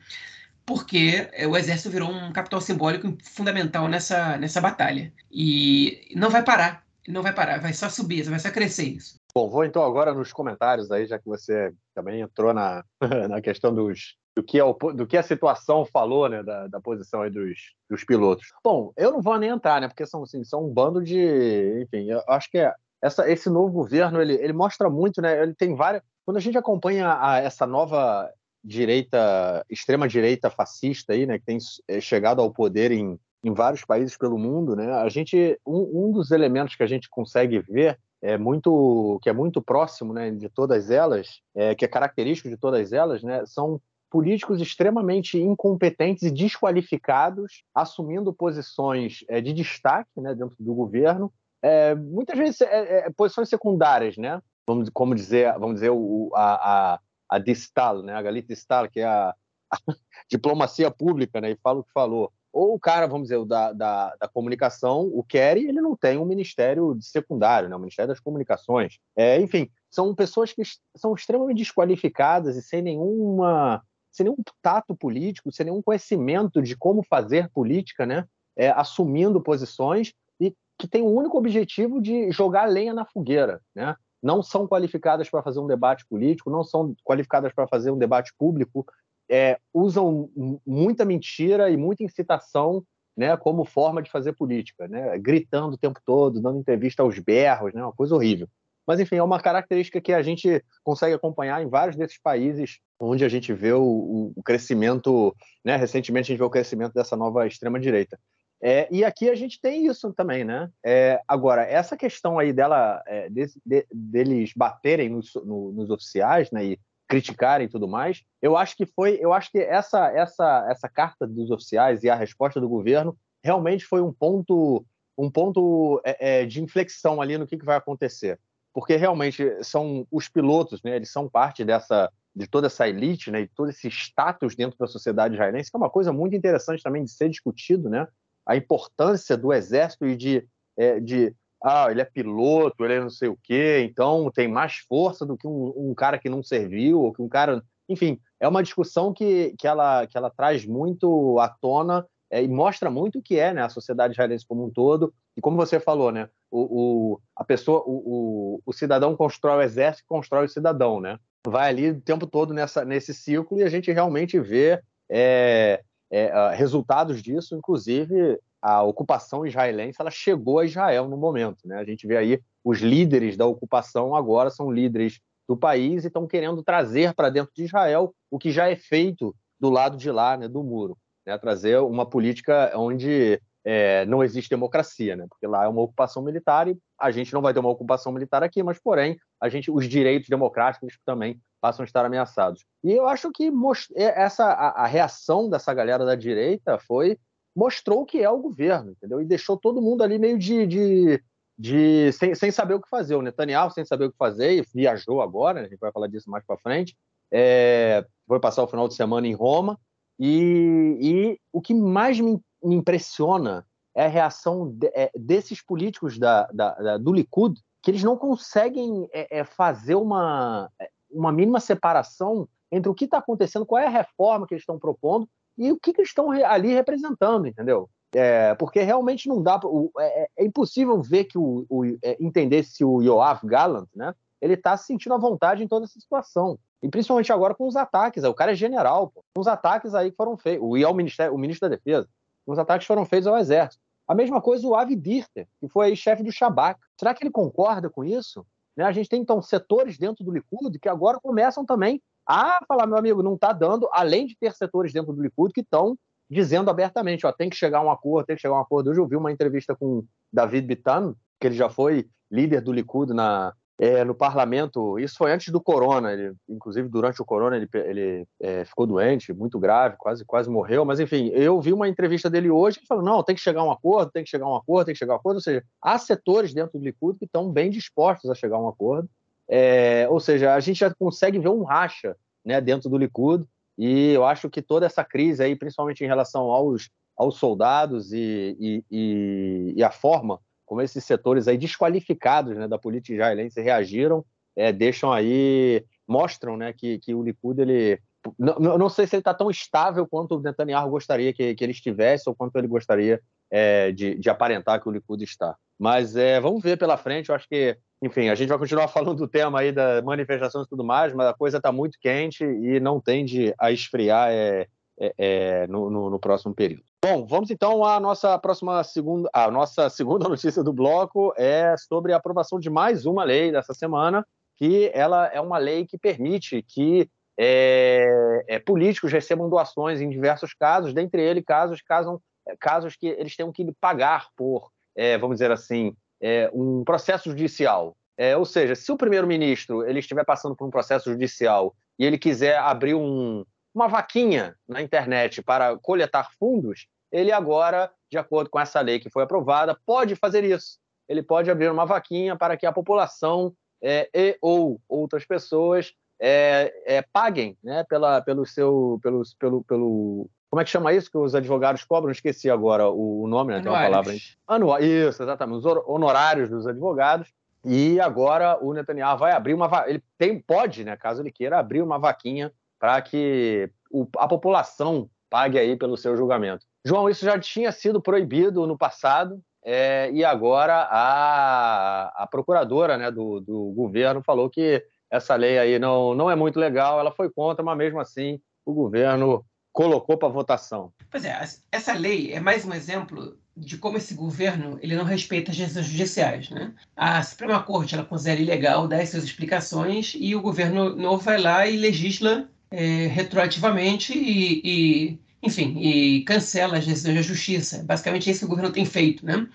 porque é, o exército virou um capital simbólico fundamental nessa, nessa batalha. E não vai parar, não vai parar, vai só subir, vai só crescer isso. Bom, vou então agora nos comentários aí, já que você também entrou na, [LAUGHS] na questão dos, do, que a, do que a situação falou, né, da, da posição aí dos, dos pilotos. Bom, eu não vou nem entrar, né, porque são, assim, são um bando de... Enfim, eu acho que é, essa, esse novo governo, ele, ele mostra muito, né, ele tem várias... Quando a gente acompanha a, essa nova direita, extrema direita fascista aí, né, que tem é, chegado ao poder em, em vários países pelo mundo, né? A gente um, um dos elementos que a gente consegue ver é muito que é muito próximo, né, de todas elas, é, que é característico de todas elas, né, são políticos extremamente incompetentes e desqualificados, assumindo posições é, de destaque, né, dentro do governo, é, muitas vezes é, é, posições secundárias, né? Vamos como dizer, vamos dizer o, a, a a Distal, né? a Galita Distal, que é a, a [LAUGHS] diplomacia pública, né? e fala o que falou. Ou o cara, vamos dizer, da, da, da comunicação, o Kerry, ele não tem um ministério de secundário, né? o Ministério das Comunicações. É, enfim, são pessoas que são extremamente desqualificadas e sem nenhuma sem nenhum tato político, sem nenhum conhecimento de como fazer política, né? É, assumindo posições e que tem o único objetivo de jogar lenha na fogueira, né? Não são qualificadas para fazer um debate político, não são qualificadas para fazer um debate público, é, usam muita mentira e muita incitação né, como forma de fazer política, né, gritando o tempo todo, dando entrevista aos berros, né, uma coisa horrível. Mas, enfim, é uma característica que a gente consegue acompanhar em vários desses países onde a gente vê o, o crescimento, né, recentemente a gente vê o crescimento dessa nova extrema-direita. É, e aqui a gente tem isso também, né? É, agora, essa questão aí dela, é, de, de, deles baterem nos, no, nos oficiais, né? E criticarem e tudo mais, eu acho que foi, eu acho que essa, essa, essa carta dos oficiais e a resposta do governo realmente foi um ponto um ponto é, é, de inflexão ali no que, que vai acontecer. Porque realmente são os pilotos, né, eles são parte dessa de toda essa elite, né, e todo esse status dentro da sociedade israelense, que é uma coisa muito interessante também de ser discutido, né, a importância do exército e de, é, de ah, ele é piloto, ele é não sei o quê, então tem mais força do que um, um cara que não serviu, ou que um cara. Enfim, é uma discussão que, que, ela, que ela traz muito à tona é, e mostra muito o que é né, a sociedade israelense como um todo. E como você falou, né, o, o a pessoa, o, o, o cidadão constrói o exército, constrói o cidadão, né? Vai ali o tempo todo nessa, nesse ciclo e a gente realmente vê é, é, resultados disso, inclusive a ocupação israelense ela chegou a Israel no momento. Né? A gente vê aí os líderes da ocupação agora são líderes do país e estão querendo trazer para dentro de Israel o que já é feito do lado de lá, né, do muro, né? trazer uma política onde é, não existe democracia, né? porque lá é uma ocupação militar e a gente não vai ter uma ocupação militar aqui, mas porém a gente, os direitos democráticos também passam a estar ameaçados. E eu acho que é, essa a, a reação dessa galera da direita foi mostrou que é o governo, entendeu? E deixou todo mundo ali meio de, de, de sem, sem saber o que fazer. O Netanyahu sem saber o que fazer e viajou agora, a gente vai falar disso mais para frente. É, foi passar o final de semana em Roma e, e o que mais me, me, impressiona é a reação de, é, desses políticos da, da, da, do Likud, que eles não conseguem é, é fazer uma, é, uma mínima separação entre o que está acontecendo, qual é a reforma que eles estão propondo e o que, que estão ali representando, entendeu? É, porque realmente não dá, o, é, é, é, impossível ver que o, o é, entender se o Yoav Gallant, né, ele está se sentindo à vontade em toda essa situação. E principalmente agora com os ataques. O cara é general, pô. Os ataques aí que foram feitos. O, o, ministério, o ministro da Defesa. Os ataques foram feitos ao Exército. A mesma coisa o Avi Dirter, que foi chefe do Shabak. Será que ele concorda com isso? Né? A gente tem, então, setores dentro do Likud que agora começam também a falar, meu amigo, não está dando, além de ter setores dentro do Likud que estão dizendo abertamente, ó, tem que chegar a um acordo, tem que chegar a um acordo. Hoje eu vi uma entrevista com David Bitan, que ele já foi líder do Likud na, é, no parlamento. Isso foi antes do corona. Ele, inclusive, durante o corona, ele, ele é, ficou doente, muito grave, quase, quase morreu. Mas, enfim, eu vi uma entrevista dele hoje que falou: não, tem que chegar a um acordo, tem que chegar a um acordo, tem que chegar a um acordo. Ou seja, há setores dentro do Likud que estão bem dispostos a chegar a um acordo. É, ou seja, a gente já consegue ver um racha né, dentro do Likud, e eu acho que toda essa crise aí, principalmente em relação aos, aos soldados e, e, e, e a forma como esses setores aí desqualificados né, da política israelense reagiram, é, deixam aí, mostram né, que, que o Likud, ele, não, não sei se ele está tão estável quanto o Netanyahu gostaria que, que ele estivesse ou quanto ele gostaria é, de, de aparentar que o Likud está. Mas é, vamos ver pela frente, eu acho que enfim, a gente vai continuar [LAUGHS] falando do tema aí da manifestações e tudo mais, mas a coisa está muito quente e não tende a esfriar é, é, é, no, no, no, próximo período. Bom, vamos então à nossa próxima segunda, a nossa segunda [LAUGHS] notícia do bloco é sobre a aprovação de mais uma lei dessa semana, que ela é uma lei que permite que é, é, políticos recebam doações em diversos casos, dentre eles casos, casos, casos que eles tenham que pagar por, é, vamos dizer assim, é, um processo judicial. É, ou seja, se o primeiro-ministro ele estiver passando por um processo judicial e ele quiser abrir um, uma vaquinha na internet para coletar fundos, ele agora, de acordo com essa lei que foi aprovada, pode fazer isso. Ele pode abrir uma vaquinha para que a população é, e ou outras pessoas é, é, paguem né, pela, pelo seu, pelo, pelo, pelo, como é que chama isso que os advogados cobram? Esqueci agora o nome, né? Tem uma palavra. Anual. Isso, exatamente. Os honorários dos advogados. E agora o Netanyahu vai abrir uma. Ele tem, pode, né, caso ele queira, abrir uma vaquinha para que a população pague aí pelo seu julgamento. João, isso já tinha sido proibido no passado, é, e agora a, a procuradora né, do, do governo falou que essa lei aí não, não é muito legal, ela foi contra, mas mesmo assim o governo colocou para votação. Pois é, essa lei é mais um exemplo de como esse governo ele não respeita as decisões judiciais. Né? A Suprema Corte ela considera ilegal, dá as suas explicações e o governo novo vai lá e legisla é, retroativamente e, e, enfim, e cancela as decisões da justiça. Basicamente é isso que o governo tem feito. Né?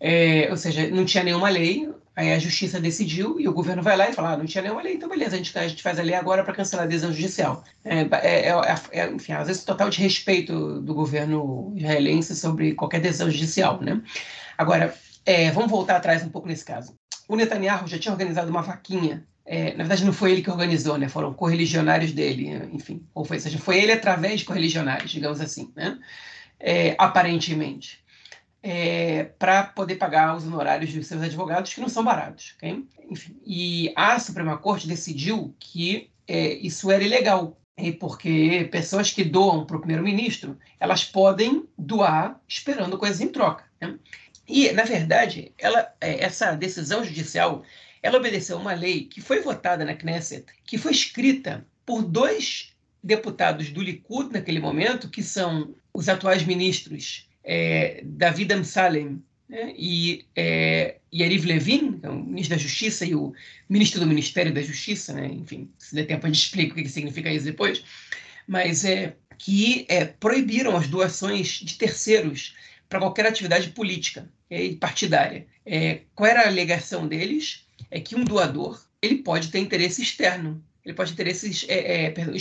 É, ou seja, não tinha nenhuma lei, Aí a justiça decidiu e o governo vai lá e fala: ah, não tinha nenhuma lei, então beleza, a gente, a gente faz a lei agora para cancelar a decisão judicial. É, é, é, é, enfim, às vezes total de respeito do governo israelense sobre qualquer decisão judicial. Né? Agora, é, vamos voltar atrás um pouco nesse caso. O Netanyahu já tinha organizado uma vaquinha. É, na verdade, não foi ele que organizou, né? foram correligionários dele, enfim. Ou foi, seja, foi ele através de correligionários, digamos assim, né? aparentemente é, para poder pagar os honorários dos seus advogados, que não são baratos. Okay? Enfim, e a Suprema Corte decidiu que é, isso era ilegal, porque pessoas que doam para o primeiro-ministro, elas podem doar esperando coisas em troca. Né? E, na verdade, ela, é, essa decisão judicial ela obedeceu uma lei que foi votada na Knesset, que foi escrita por dois deputados do Likud naquele momento, que são os atuais ministros é, David Amsalem né, e é, Yariv Levin, é o ministro da Justiça e o ministro do Ministério da Justiça, né, enfim, se der tempo a gente explica o que significa isso depois, mas é que é, proibiram as doações de terceiros para qualquer atividade política e partidária. É, qual era a alegação deles? É que um doador ele pode ter interesse externo, ele pode ter esses é, é, perdão,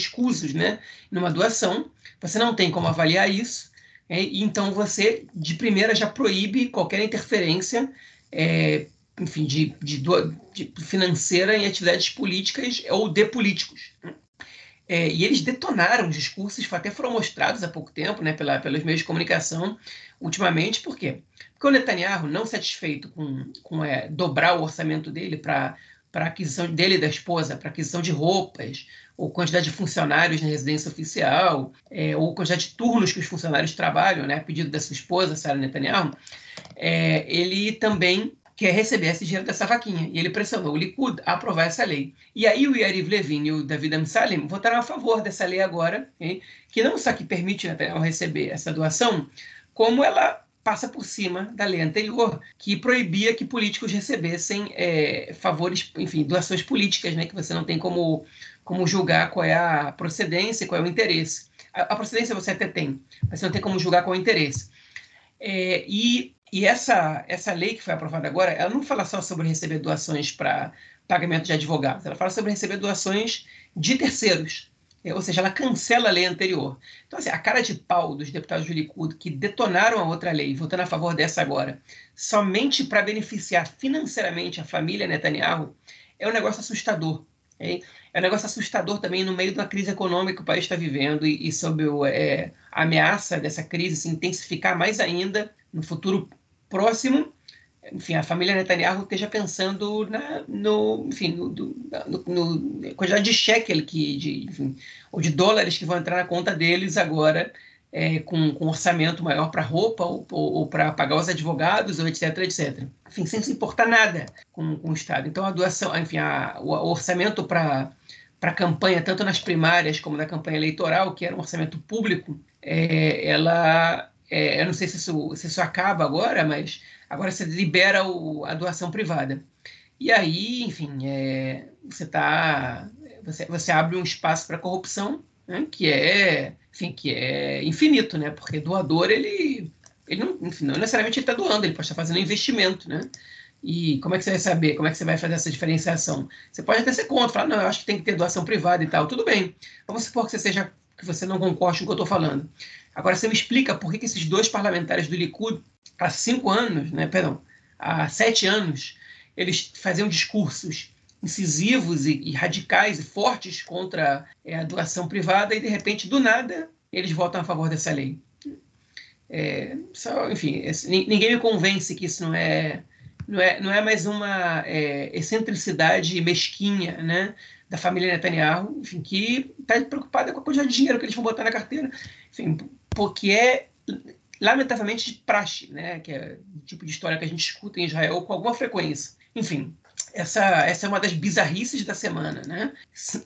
né, numa doação. Você não tem como avaliar isso, é, então você, de primeira, já proíbe qualquer interferência é, enfim, de, de, de, financeira em atividades políticas ou de políticos. Né? É, e eles detonaram os discursos, até foram mostrados há pouco tempo né, pela, pelos meios de comunicação, ultimamente, por quê? Porque o Netanyahu, não satisfeito com, com é, dobrar o orçamento dele para aquisição dele e da esposa, para aquisição de roupas, ou quantidade de funcionários na residência oficial, é, ou quantidade de turnos que os funcionários trabalham, né, a pedido da sua esposa, Sarah Netanyahu, é, ele também quer receber esse dinheiro dessa vaquinha. E ele pressionou o Likud a aprovar essa lei. E aí o Yariv Levin e o David Amsalem votaram a favor dessa lei agora, que não só que permite Netanyahu receber essa doação, como ela passa por cima da lei anterior, que proibia que políticos recebessem é, favores, enfim, doações políticas, né, que você não tem como, como julgar qual é a procedência, qual é o interesse. A, a procedência você até tem, mas você não tem como julgar qual é o interesse. É, e e essa, essa lei que foi aprovada agora, ela não fala só sobre receber doações para pagamento de advogados, ela fala sobre receber doações de terceiros. É, ou seja, ela cancela a lei anterior. Então, assim, a cara de pau dos deputados do Likud que detonaram a outra lei, votando a favor dessa agora, somente para beneficiar financeiramente a família Netanyahu, é um negócio assustador. É, é um negócio assustador também no meio de uma crise econômica que o país está vivendo e, e sob o, é, a ameaça dessa crise se intensificar mais ainda no futuro próximo enfim, a família Netanyahu esteja pensando na, no, enfim, no, no, no, quantidade de shekel que, de, enfim, ou de dólares que vão entrar na conta deles agora, é, com, com orçamento maior para roupa ou, ou, ou para pagar os advogados, ou etc, etc. Enfim, sem se importar nada com, com o Estado. Então, a doação, enfim, a, o, o orçamento para para a campanha, tanto nas primárias como na campanha eleitoral, que era um orçamento público, é, ela, é, eu não sei se isso, se isso acaba agora, mas Agora você libera o, a doação privada. E aí, enfim, é, você tá, você, você abre um espaço para corrupção, né, que é, enfim, que é infinito, né? Porque doador ele, ele não, enfim, não necessariamente está doando, ele pode estar fazendo investimento, né? E como é que você vai saber? Como é que você vai fazer essa diferenciação? Você pode até ser contra, falar, não, eu acho que tem que ter doação privada e tal. Tudo bem. Vamos supor que você seja que você não concorde com o que eu estou falando. Agora você me explica por que, que esses dois parlamentares do Likud há cinco anos, né, perdão, há sete anos, eles faziam discursos incisivos e, e radicais e fortes contra é, a doação privada e, de repente, do nada, eles votam a favor dessa lei. É, só, enfim, ninguém me convence que isso não é, não é, não é mais uma é, excentricidade mesquinha né, da família Netanyahu, enfim, que está preocupada com a quantidade de dinheiro que eles vão botar na carteira, enfim, porque é lamentavelmente, de praxe, né? que é o tipo de história que a gente escuta em Israel com alguma frequência. Enfim, essa, essa é uma das bizarrices da semana. Né?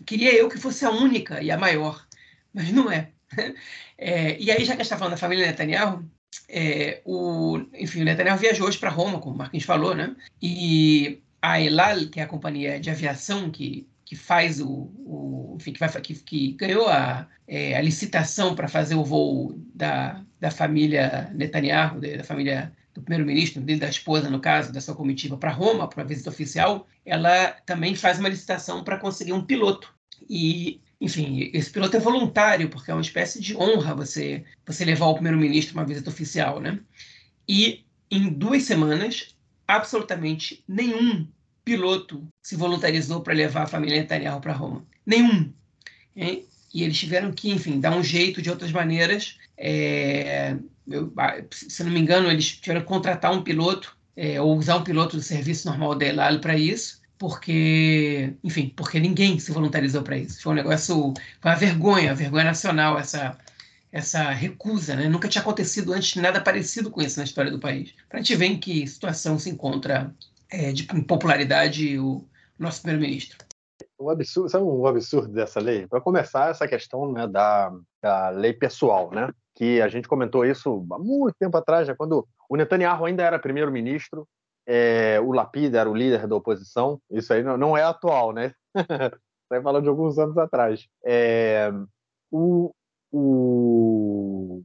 Queria eu que fosse a única e a maior, mas não é. [LAUGHS] é e aí, já que a gente está falando da família Netanyahu, é, o, enfim, o Netanyahu viajou hoje para Roma, como o Marquinhos falou, né? e a Elal, que é a companhia de aviação que que faz o, o enfim, que, vai, que, que ganhou a, é, a licitação para fazer o voo da, da família Netanyahu, da família do primeiro-ministro, da esposa, no caso, da sua comitiva, para Roma, para uma visita oficial, ela também faz uma licitação para conseguir um piloto. E, enfim, esse piloto é voluntário, porque é uma espécie de honra você, você levar o primeiro-ministro uma visita oficial, né? E em duas semanas, absolutamente nenhum piloto se voluntarizou para levar a família Netanyahu para Roma. Nenhum. E eles tiveram que, enfim, dar um jeito de outras maneiras. É, eu, se não me engano, eles tiveram que contratar um piloto é, ou usar um piloto do serviço normal da Elal para isso, porque, enfim, porque ninguém se voluntarizou para isso. Foi um negócio, foi uma vergonha, uma vergonha nacional essa essa recusa, né? Nunca tinha acontecido antes nada parecido com isso na história do país. Para a gente ver em que situação se encontra é, de popularidade o nosso primeiro-ministro. Um absurdo, sabe um absurdo dessa lei? Para começar, essa questão né, da, da lei pessoal, né? Que a gente comentou isso há muito tempo atrás, já quando o Netanyahu ainda era primeiro-ministro, é, o Lapid era o líder da oposição. Isso aí não, não é atual, né? [LAUGHS] Está falando de alguns anos atrás. É, o, o,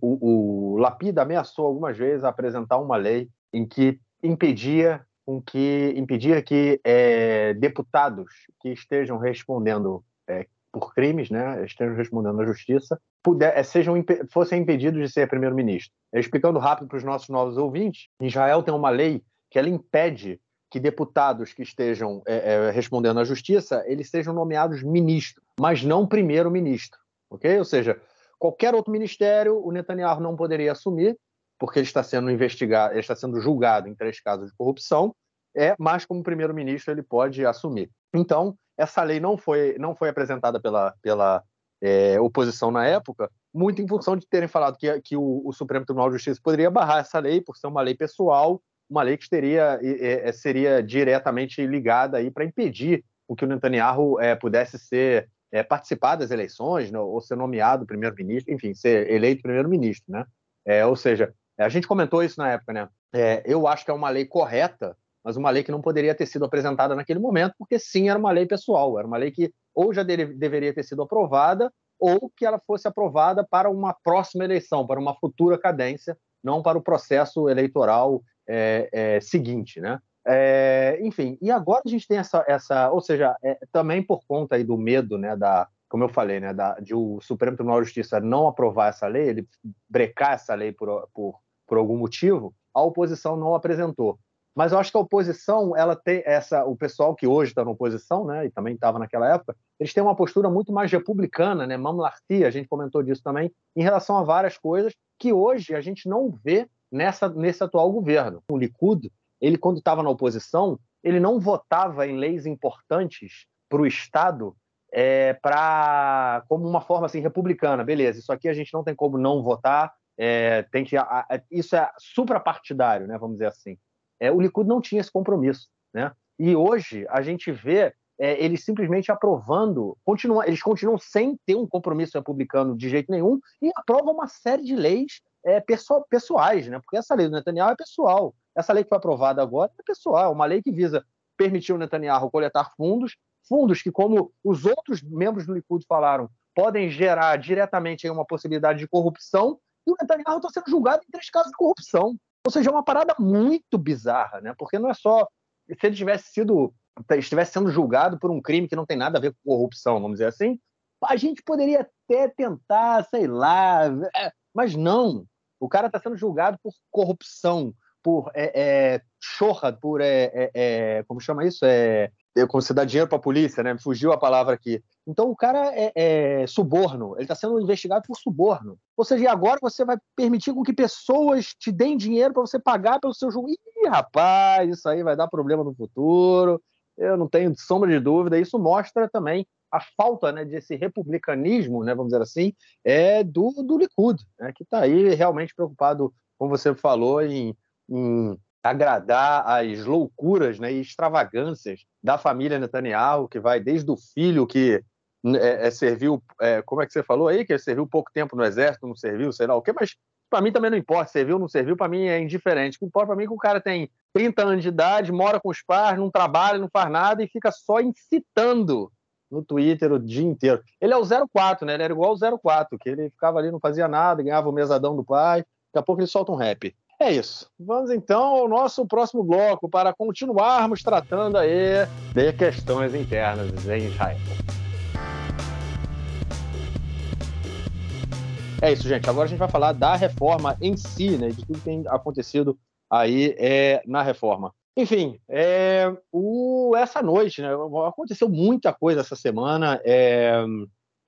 o, o Lapida ameaçou algumas vezes apresentar uma lei em que impedia com que impedia que é, deputados que estejam respondendo é, por crimes, né, estejam respondendo à justiça, puder, é, sejam fossem impedidos de ser primeiro-ministro. Explicando rápido para os nossos novos ouvintes, Israel tem uma lei que ela impede que deputados que estejam é, é, respondendo à justiça eles sejam nomeados ministro, mas não primeiro-ministro, ok? Ou seja, qualquer outro ministério o Netanyahu não poderia assumir porque ele está sendo investigado, ele está sendo julgado em três casos de corrupção, é, mas como primeiro-ministro ele pode assumir. Então, essa lei não foi, não foi apresentada pela, pela é, oposição na época, muito em função de terem falado que, que o, o, Supremo Tribunal de Justiça poderia barrar essa lei por ser uma lei pessoal, uma lei que teria, é, seria diretamente ligada para impedir o que o Netanyahu é, pudesse ser é, participar das eleições, né, ou ser nomeado primeiro-ministro, enfim, ser eleito primeiro-ministro, né? É, ou seja, a gente comentou isso na época, né? É, eu acho que é uma lei correta, mas uma lei que não poderia ter sido apresentada naquele momento, porque sim, era uma lei pessoal, era uma lei que ou já de deveria ter sido aprovada, ou que ela fosse aprovada para uma próxima eleição, para uma futura cadência, não para o processo eleitoral é, é, seguinte, né? É, enfim, e agora a gente tem essa, essa ou seja, é, também por conta aí do medo, né, da, como eu falei, né, da, de o Supremo Tribunal de Justiça não aprovar essa lei, ele brecar essa lei por, por por algum motivo, a oposição não apresentou. Mas eu acho que a oposição, ela tem essa, o pessoal que hoje está na oposição, né, e também estava naquela época, eles têm uma postura muito mais republicana, né, mamlartia, a gente comentou disso também, em relação a várias coisas que hoje a gente não vê nessa nesse atual governo. O Likud, ele quando estava na oposição, ele não votava em leis importantes para o Estado é, para como uma forma assim republicana, beleza? Isso aqui a gente não tem como não votar, é, tem que a, a, isso é suprapartidário, né? Vamos dizer assim. É, o Likud não tinha esse compromisso, né? E hoje a gente vê é, eles simplesmente aprovando, continuam, eles continuam sem ter um compromisso republicano de jeito nenhum e aprovam uma série de leis é, pessoais, né? Porque essa lei do Netanyahu é pessoal. Essa lei que foi aprovada agora é pessoal, uma lei que visa permitir o Netanyahu coletar fundos, fundos que, como os outros membros do Likud falaram, podem gerar diretamente uma possibilidade de corrupção e o Netanyahu está sendo julgado em três casos de corrupção. Ou seja, é uma parada muito bizarra, né? Porque não é só se ele tivesse sido estivesse sendo julgado por um crime que não tem nada a ver com corrupção, vamos dizer assim, a gente poderia até tentar, sei lá, é, mas não. O cara está sendo julgado por corrupção, por é, é, chorra, por é, é, é como chama isso, é, como você dá dinheiro para a polícia, né? Fugiu a palavra aqui. Então o cara é, é suborno, ele está sendo investigado por suborno. Ou seja, agora você vai permitir com que pessoas te deem dinheiro para você pagar pelo seu jogo. Ih, rapaz, isso aí vai dar problema no futuro. Eu não tenho sombra de dúvida. Isso mostra também a falta né, desse republicanismo, né, vamos dizer assim, é do, do Likud, né, que está aí realmente preocupado, como você falou, em, em agradar às loucuras né, e extravagâncias da família Netanyahu, que vai desde o filho que é, é, serviu, é, como é que você falou aí, que serviu pouco tempo no exército, não serviu, sei lá o quê, mas para mim também não importa, serviu ou não serviu, para mim é indiferente. O que importa para mim é que o cara tem 30 anos de idade, mora com os pais, não trabalha, não faz nada e fica só incitando no Twitter o dia inteiro. Ele é o 04, né? Ele era igual o 04, que ele ficava ali, não fazia nada, ganhava o mesadão do pai, daqui a pouco ele solta um rap. É isso. Vamos então ao nosso próximo bloco para continuarmos tratando aí de questões internas em Israel. É isso, gente. Agora a gente vai falar da reforma em si, né? De tudo que tem acontecido aí é, na reforma. Enfim, é, o, essa noite, né? Aconteceu muita coisa essa semana. É,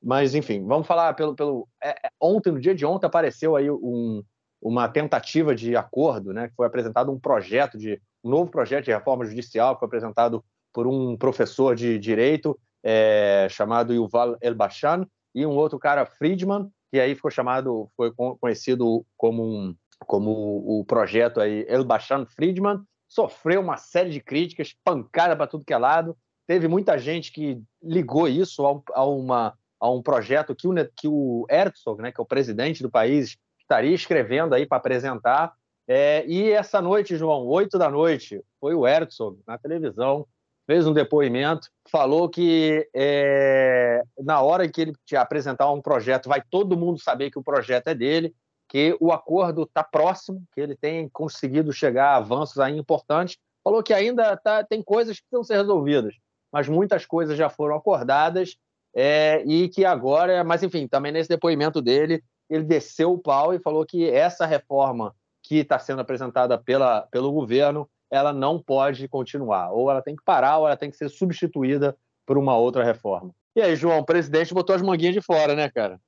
mas, enfim, vamos falar pelo. pelo é, é ontem, no dia de ontem, apareceu aí um, uma tentativa de acordo, né? Que foi apresentado um projeto de um novo projeto de reforma judicial que foi apresentado por um professor de direito é, chamado Yuval Elbashan e um outro cara Friedman que aí ficou chamado, foi conhecido como um, como o projeto aí Elbashan Friedman sofreu uma série de críticas, pancada para tudo que é lado. Teve muita gente que ligou isso a, uma a um projeto que o, que o Herzog, né, que é o presidente do país, estaria escrevendo aí para apresentar. É, e essa noite, João, oito da noite, foi o Herzog na televisão, fez um depoimento, falou que é, na hora que ele te apresentar um projeto, vai todo mundo saber que o projeto é dele, que o acordo está próximo, que ele tem conseguido chegar a avanços aí importantes. Falou que ainda tá, tem coisas que precisam ser resolvidas, mas muitas coisas já foram acordadas é, e que agora, mas enfim, também nesse depoimento dele, ele desceu o pau e falou que essa reforma que está sendo apresentada pela, pelo governo, ela não pode continuar. Ou ela tem que parar, ou ela tem que ser substituída por uma outra reforma. E aí, João, o presidente botou as manguinhas de fora, né, cara?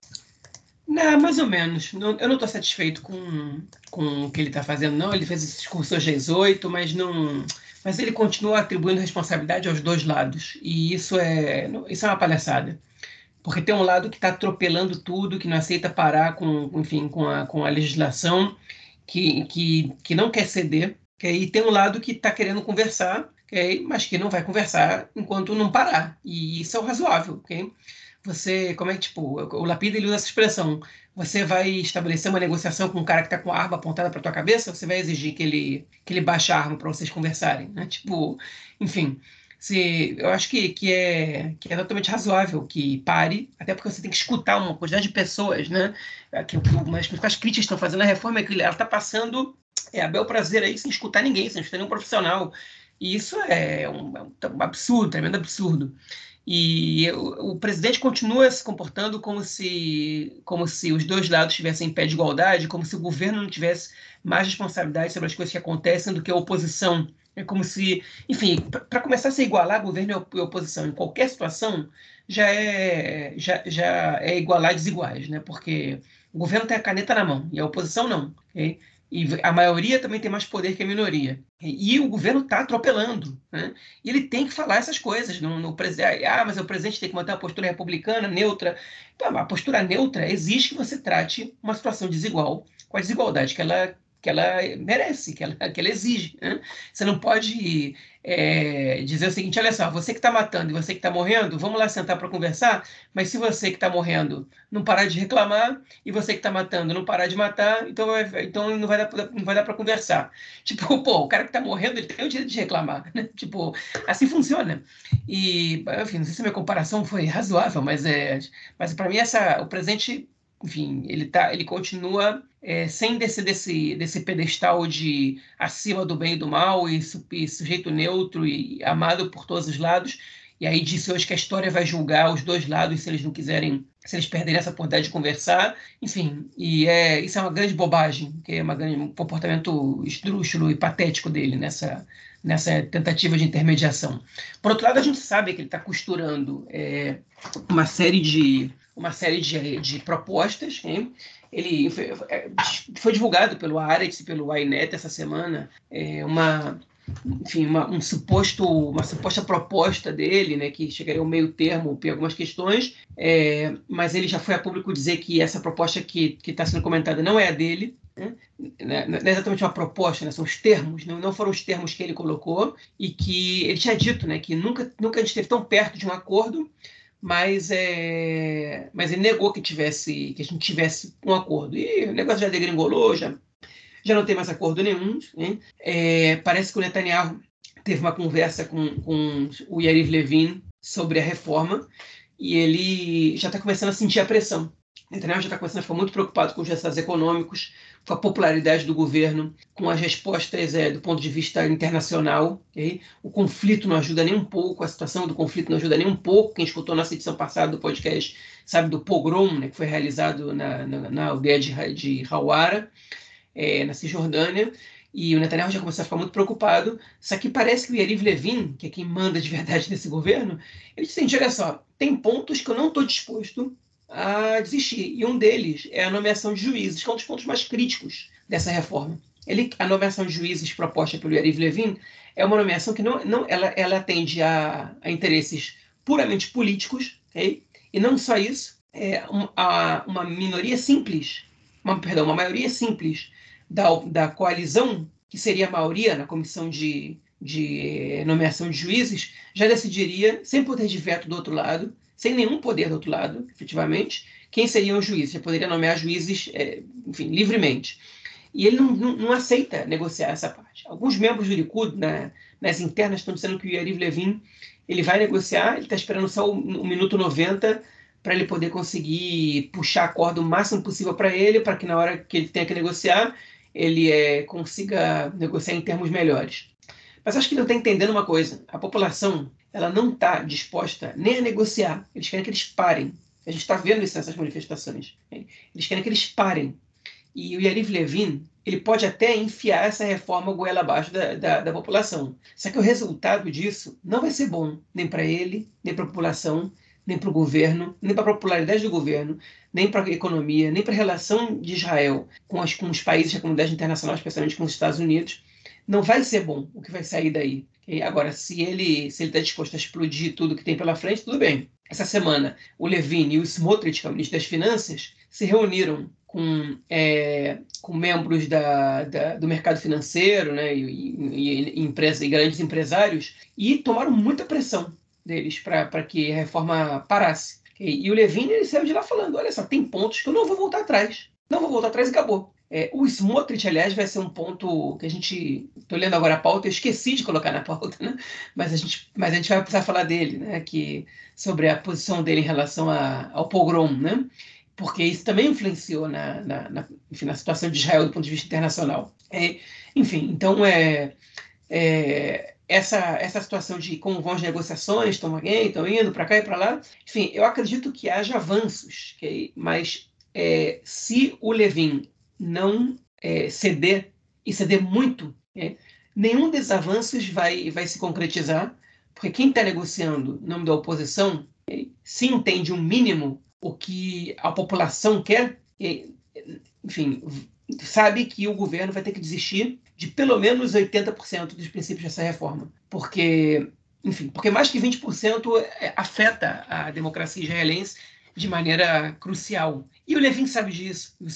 Não, mais ou menos. eu não estou satisfeito com, com o que ele está fazendo, não. Ele fez esse discurso às oito, mas não. Mas ele continua atribuindo responsabilidade aos dois lados. E isso é, isso é uma palhaçada. Porque tem um lado que está atropelando tudo, que não aceita parar com, enfim, com a, com a legislação, que, que, que não quer ceder. Okay? E tem um lado que está querendo conversar, okay? mas que não vai conversar enquanto não parar. E isso é o razoável. Okay? Você, como é que, tipo, o Lapida ele usa essa expressão. Você vai estabelecer uma negociação com um cara que está com a arma apontada para tua cabeça, você vai exigir que ele, que ele baixe a arma para vocês conversarem, né? Tipo, enfim se, eu acho que, que, é, que é totalmente razoável que pare, até porque você tem que escutar uma quantidade de pessoas, né? Que, que as críticas estão fazendo a reforma é que ela está passando é, a bel prazer aí sem escutar ninguém, sem escutar nenhum profissional. E isso é um, é um absurdo, tremendo absurdo. E o, o, presidente continua se comportando como se, como se os dois lados estivessem em pé de igualdade, como se o governo não tivesse mais responsabilidade sobre as coisas que acontecem do que a oposição. É como se, enfim, para começar a se igualar governo e oposição em qualquer situação, já é, já, já é igualar desiguais, né? Porque o governo tem a caneta na mão e a oposição não. E a maioria também tem mais poder que a minoria. E, o governo está atropelando. Né? E ele tem que falar essas coisas. No, no ah, mas o presidente tem que manter uma postura republicana, neutra. Então, a postura neutra exige que você trate uma situação desigual com a desigualdade que ela, que ela merece, que ela, [LAUGHS] que ela exige. Né? Você não pode é, dizer o seguinte: olha só, você que está matando e você que está morrendo, vamos lá sentar para conversar, mas se você que está morrendo não parar de reclamar e você que está matando não parar de matar, então, vai, então não vai dar, não vai dar para conversar. Tipo, [LAUGHS] pô, o cara que está morrendo ele tem o direito de reclamar. Né? [LAUGHS] Tipo, assim funciona. E, enfim, não sei se a minha comparação foi razoável, mas, é, mas para mim essa, o presente enfim, ele, tá, ele continua é, sem descer desse, desse pedestal de acima do bem e do mal e, e sujeito neutro e amado por todos os lados. E aí disse hoje que a história vai julgar os dois lados se eles não quiserem, se eles perderem essa oportunidade de conversar. Enfim, e é, isso é uma grande bobagem, que é uma grande, um comportamento esdrúxulo e patético dele nessa, nessa tentativa de intermediação. Por outro lado, a gente sabe que ele está costurando é, uma série de uma série de, de propostas. Hein? Ele foi, é, foi, divulgado pelo Aretz e pelo Ainet essa semana é, uma enfim, uma, um suposto, uma suposta proposta dele, né, que chegaria ao meio termo em algumas questões, é, mas ele já foi a público dizer que essa proposta que está sendo comentada não é a dele, né? né? não é exatamente uma proposta, né? são os termos, não, não foram os termos que ele colocou, e que ele tinha dito né, que nunca, nunca a gente esteve tão perto de um acordo, mas, é, mas ele negou que tivesse que a gente tivesse um acordo. E o negócio já degringolou, já, já não tem mais acordo nenhum. Né? É, parece que o Netanyahu teve uma conversa com, com o Yariv Levin sobre a reforma e ele já está começando a sentir a pressão. Netanyahu já está começando a ficar muito preocupado com os resultados econômicos, com a popularidade do governo, com as respostas é, do ponto de vista internacional. Okay? O conflito não ajuda nem um pouco, a situação do conflito não ajuda nem um pouco. Quem escutou nossa edição passada do podcast sabe do pogrom né, que foi realizado na, na, na aldeia de, de Hawara, é, na Cisjordânia. E o Netanyahu já começou a ficar muito preocupado. Só que parece que o Yariv Levin, que é quem manda de verdade [LAUGHS] nesse governo, ele disse: assim, olha só, tem pontos que eu não estou disposto a desistir. E um deles é a nomeação de juízes, que é um dos pontos mais críticos dessa reforma. Ele, a nomeação de juízes proposta pelo Yariv Levin é uma nomeação que não, não ela, ela atende a, a interesses puramente políticos, okay? e não só isso, é uma, minoria simples, uma, perdão, uma maioria simples da, da coalizão, que seria a maioria na comissão de, de nomeação de juízes, já decidiria, sem poder de veto do outro lado, sem nenhum poder do outro lado, efetivamente, quem seriam os juízes. Ele poderia nomear juízes, é, enfim, livremente. E ele não, não, não, aceita negociar essa parte. Alguns membros do Likud, né, nas internas, estão dizendo que o Yariv Levin ele vai negociar, ele está esperando só o, o minuto 90 para ele poder conseguir puxar a corda o máximo possível para ele, para que na hora que ele tenha que negociar, ele é, consiga negociar em termos melhores. Mas acho que ele não está entendendo uma coisa. A população ela não está disposta nem a negociar. Eles querem que eles parem. A gente está vendo isso nessas manifestações. Eles querem que eles parem. E o Yariv Levin ele pode até enfiar essa reforma goela abaixo da, da, da população. Só que o resultado disso não vai ser bom nem para ele, nem para a população, nem para o governo, nem para a popularidade do governo, nem para a economia, nem para a relação de Israel com, as, com os países da comunidade internacional, especialmente com os Estados Unidos. Não vai ser bom o que vai sair daí. Agora, se ele se ele está disposto a explodir tudo que tem pela frente, tudo bem. Essa semana, o Levine e o Smotrich, que é o ministro das Finanças, se reuniram com, é, com membros da, da, do mercado financeiro né, e, e, e, empresa, e grandes empresários e tomaram muita pressão deles para que a reforma parasse. E, e o Levine ele saiu de lá falando: olha só, tem pontos que eu não vou voltar atrás. Não vou voltar atrás e acabou. É, o Smotrich, aliás, vai ser um ponto que a gente. Estou lendo agora a pauta, eu esqueci de colocar na pauta, né? mas, a gente, mas a gente vai precisar falar dele, né? que, sobre a posição dele em relação a, ao pogrom, né? porque isso também influenciou na, na, na, enfim, na situação de Israel do ponto de vista internacional. É, enfim, então é, é, essa, essa situação de como vão as negociações, estão alguém, estão indo para cá e para lá. Enfim, eu acredito que haja avanços, okay? mas é, se o Levin não é, ceder e ceder muito, é, nenhum desses avanços vai, vai se concretizar, porque quem está negociando em nome da oposição é, se entende um mínimo o que a população quer, é, enfim, sabe que o governo vai ter que desistir de pelo menos 80% dos princípios dessa reforma, porque, enfim, porque mais que 20% é, afeta a democracia israelense de maneira crucial. E o Levin sabe disso, o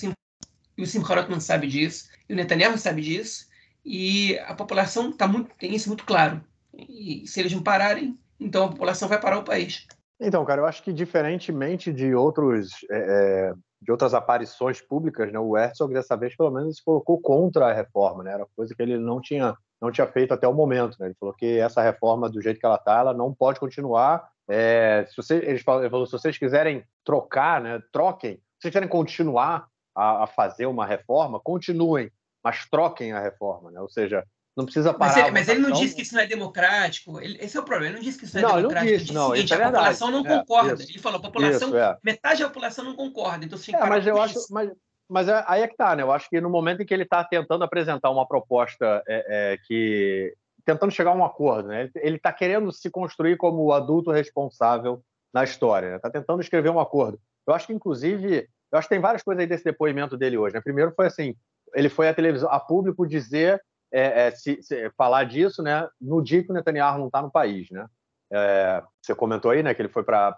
e o Simcha Rotman sabe disso, e o Netanyahu sabe disso, e a população tá muito, tem isso muito claro. E se eles não pararem, então a população vai parar o país. Então, cara, eu acho que diferentemente de outros é, é de outras aparições públicas, né, o Herzog dessa vez pelo menos se colocou contra a reforma, né? Era coisa que ele não tinha não tinha feito até o momento. Né? Ele falou que essa reforma do jeito que ela está, ela não pode continuar. É, se você, ele falou, se vocês quiserem trocar, né, troquem. Se vocês quiserem continuar a, a, fazer uma reforma, continuem, mas troquem a reforma, né? Ou seja, não precisa parar. Mas ele, mas ele não disse que isso não é democrático. Ele, esse é o problema. Ele não disse que isso não é não, democrático. Disse, ele não, disse não, a população não é, concorda. Isso, ele falou, a população, isso, é. metade da população não concorda. Então, é, mas eu acho, mas, mas é, aí é que tá, né? Eu acho que no momento em que ele está tentando apresentar uma proposta é, é, que tentando chegar a um acordo, né? Ele está querendo se construir como o adulto responsável na história. Está né? tentando escrever um acordo. Eu acho que, inclusive, eu acho que tem várias coisas aí desse depoimento dele hoje. Né? Primeiro foi assim, ele foi à televisão, a público dizer, é, é, se, se, falar disso, né, no dia que o Netanyahu não está no país, né? É, você comentou aí, né, que ele foi para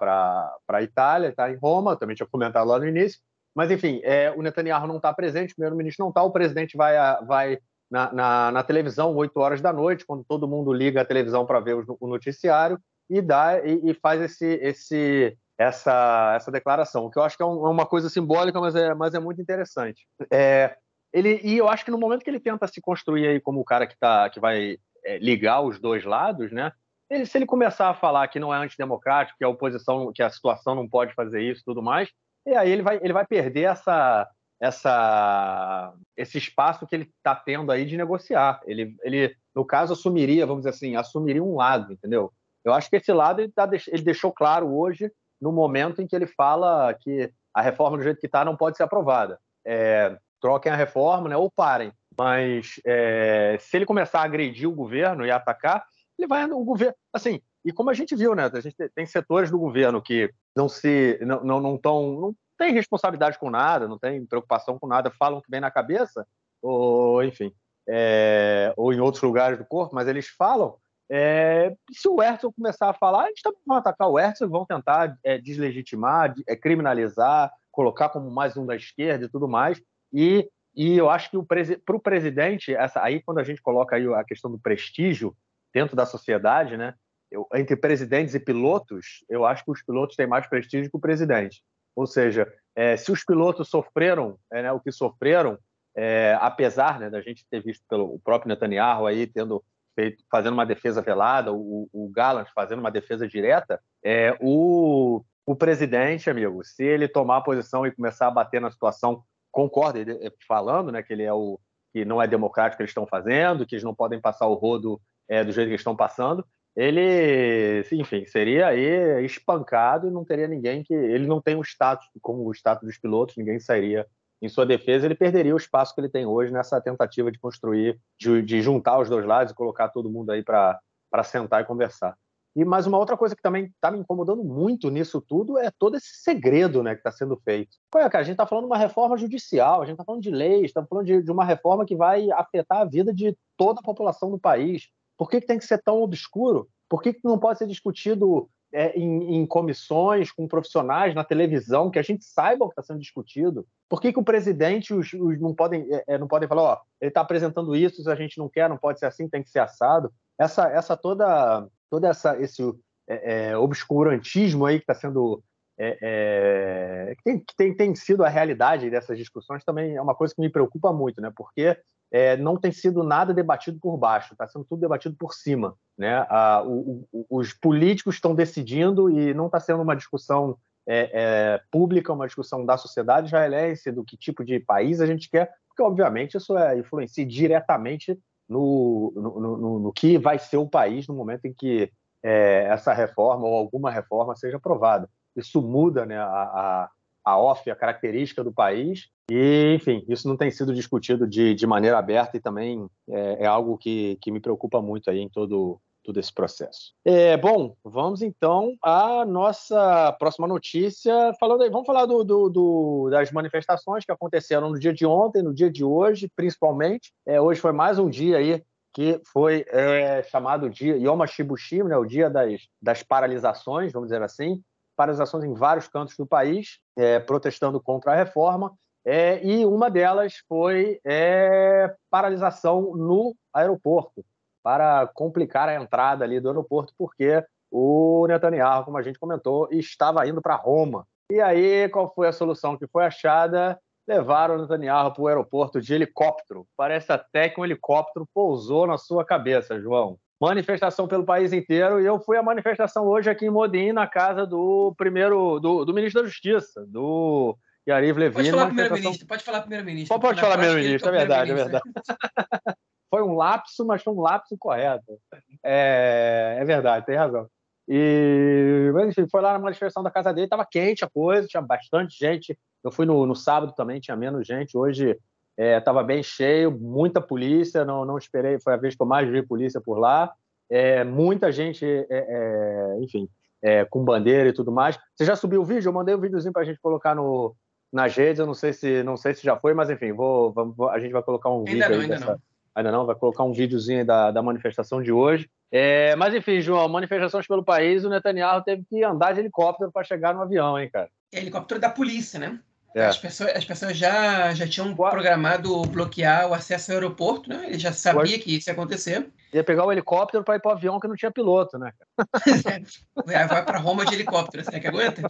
a Itália, está em Roma, também tinha comentado lá no início. Mas enfim, é, o Netanyahu não está presente, o primeiro-ministro não está, o presidente vai, vai na, na, na, televisão 8 horas da noite, quando todo mundo liga a televisão para ver o, o, noticiário e dá e, e faz esse, esse essa, essa declaração, que eu acho que é, um, é uma coisa simbólica, mas é, mas é muito interessante. É, ele, e eu acho que no momento que ele tenta se construir aí como o cara que, tá, que vai é, ligar os dois lados, né? Ele, se ele começar a falar que não é antidemocrático, que a oposição, que a situação não pode fazer isso tudo mais, e aí ele vai, ele vai perder essa, essa, esse espaço que ele está tendo aí de negociar. Ele, ele, no caso, assumiria, vamos dizer assim, assumiria um lado, entendeu? Eu acho que esse lado ele, tá, ele deixou claro hoje, no momento em que ele fala que a reforma do jeito que está não pode ser aprovada. É, troquem a reforma, né, ou parem. Mas é, se ele começar a agredir o governo e atacar, ele vai o governo, assim. E como a gente viu, né, a gente tem setores do governo que não se não não, não tão não tem responsabilidade com nada, não tem preocupação com nada, falam que vem na cabeça, ou enfim, é, ou em outros lugares do corpo, mas eles falam. É, se o Herzog começar a falar, eles também vão atacar o Herzog, vão tentar é, deslegitimar, é, criminalizar, colocar como mais um da esquerda e tudo mais. E, e eu acho que para o presidente, essa, aí quando a gente coloca aí a questão do prestígio dentro da sociedade, né, eu, entre presidentes e pilotos, eu acho que os pilotos têm mais prestígio que o presidente. Ou seja, é, se os pilotos sofreram é, né, o que sofreram, é, apesar né, da gente ter visto pelo próprio Netanyahu aí tendo feito, fazendo uma defesa velada, o, o fazendo uma defesa direta, é, o, o presidente, amigo, se ele tomar posição e começar a bater na situação, concorda falando né, que ele é o que não é democrático que eles estão fazendo, que eles não podem passar o rodo é, do jeito que estão passando, ele, enfim, seria aí espancado e não teria ninguém que. Ele não tem o status, como o status dos pilotos, ninguém sairia em sua defesa, ele perderia o espaço que ele tem hoje nessa tentativa de construir, de, de juntar os dois lados e colocar todo mundo aí para sentar e conversar. E mais uma outra coisa que também está me incomodando muito nisso tudo é todo esse segredo né, que está sendo feito. Qual é, cara? A gente está falando de uma reforma judicial, a gente está falando de leis, estamos falando de, de, uma reforma que vai afetar a vida de toda a população do país. Por que, que tem que ser tão obscuro? Por que, que não pode ser discutido é, em, em, comissões, com profissionais, na televisão, que a gente saiba o que está sendo discutido? Por que, que o presidente os, os não, podem, é, é não podem falar, ó, ele está apresentando isso, se a gente não quer, não pode ser assim, tem que ser assado? Essa, essa toda, toda essa, esse é, é obscurantismo aí que está sendo é, que, tem, que tem, tem, sido a realidade dessas discussões também é uma coisa que me preocupa muito, né? Porque é, não tem sido nada debatido por baixo, está sendo tudo debatido por cima. Né? o, o, os políticos estão decidindo e não está sendo uma discussão é, é, pública, uma discussão da sociedade israelense, do que tipo de país a gente quer, porque, obviamente, isso é, influencia diretamente no, no, no, no que vai ser o país no momento em que é, essa reforma ou alguma reforma seja aprovada. Isso muda né, a, a, a off, a característica do país, e, enfim, isso não tem sido discutido de, de maneira aberta e também é, é algo que, que me preocupa muito aí em todo, todo esse processo. É, bom, vamos então à nossa próxima notícia. Falando aí, vamos falar do, do, do, das manifestações que aconteceram no dia de ontem, no dia de hoje, principalmente. É, hoje foi mais um dia aí que foi é, chamado dia Yom HaShibushim, né, o dia das, das paralisações, vamos dizer assim, paralisações em vários cantos do país, é, protestando contra a reforma. É, e uma delas foi é, paralisação no aeroporto, para complicar a entrada ali do aeroporto, porque o Netanyahu, como a gente comentou, estava indo para Roma. E aí, qual foi a solução que foi achada? Levaram o Netanyahu para o aeroporto de helicóptero. Parece até que um helicóptero pousou na sua cabeça, João. Manifestação pelo país inteiro, e eu fui à manifestação hoje aqui em Modim, na casa do primeiro, do, do ministro da Justiça, do Yariv Levin. Pode falar primeiro-ministro, pode falar primeiro-ministro. Pode, falar primeiro-ministro, é verdade, é verdade. [LAUGHS] foi um lapso, mas foi um lapso correto. É, é verdade, tem razão. E, mas, enfim, foi lá na manifestação da casa dele, estava quente a coisa, tinha bastante gente. Eu fui no, no sábado também, tinha menos gente. Hoje estava é, bem cheio, muita polícia, não, não esperei, foi a vez que eu mais vi polícia por lá. É, muita gente, é, é enfim, é, com bandeira e tudo mais. Você já subiu o vídeo? Eu mandei um videozinho para a gente colocar no, nas redes, eu não sei se não sei se já foi, mas enfim, vou, vamos, a gente vai colocar um ainda vídeo não, ainda dessa, não. ainda não, vai colocar um videozinho da, da manifestação de hoje. É, mas enfim, João, manifestações pelo país, o Netanyahu teve que andar de helicóptero para chegar no avião, hein, cara? É helicóptero da polícia, né? É. As, pessoas, as pessoas já, já tinham programado bloquear o acesso ao aeroporto, né? Ele já sabia que isso ia acontecer. Ia pegar o helicóptero para ir para o avião que não tinha piloto, né? [LAUGHS] é, vai para Roma de helicóptero, será que aguenta?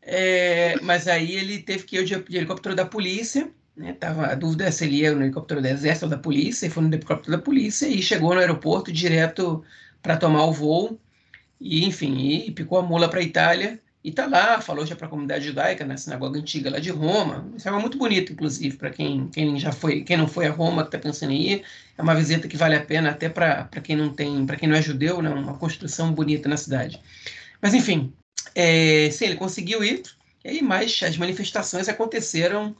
É, mas aí ele teve que ir de, de helicóptero da polícia, né? Tava a dúvida se ele ia no helicóptero do exército ou da polícia, e foi no helicóptero da polícia e chegou no aeroporto direto para tomar o voo. E enfim, e picou a mula para a Itália e está lá, falou já para a comunidade judaica na sinagoga antiga lá de Roma. Isso é muito bonito, inclusive, para quem, quem já foi, quem não foi a Roma, que está pensando em ir. É uma visita que vale a pena até para quem não tem, para quem não é judeu, né? Uma construção bonita na cidade. Mas enfim, é, sim, ele conseguiu ir. E aí, mais as manifestações aconteceram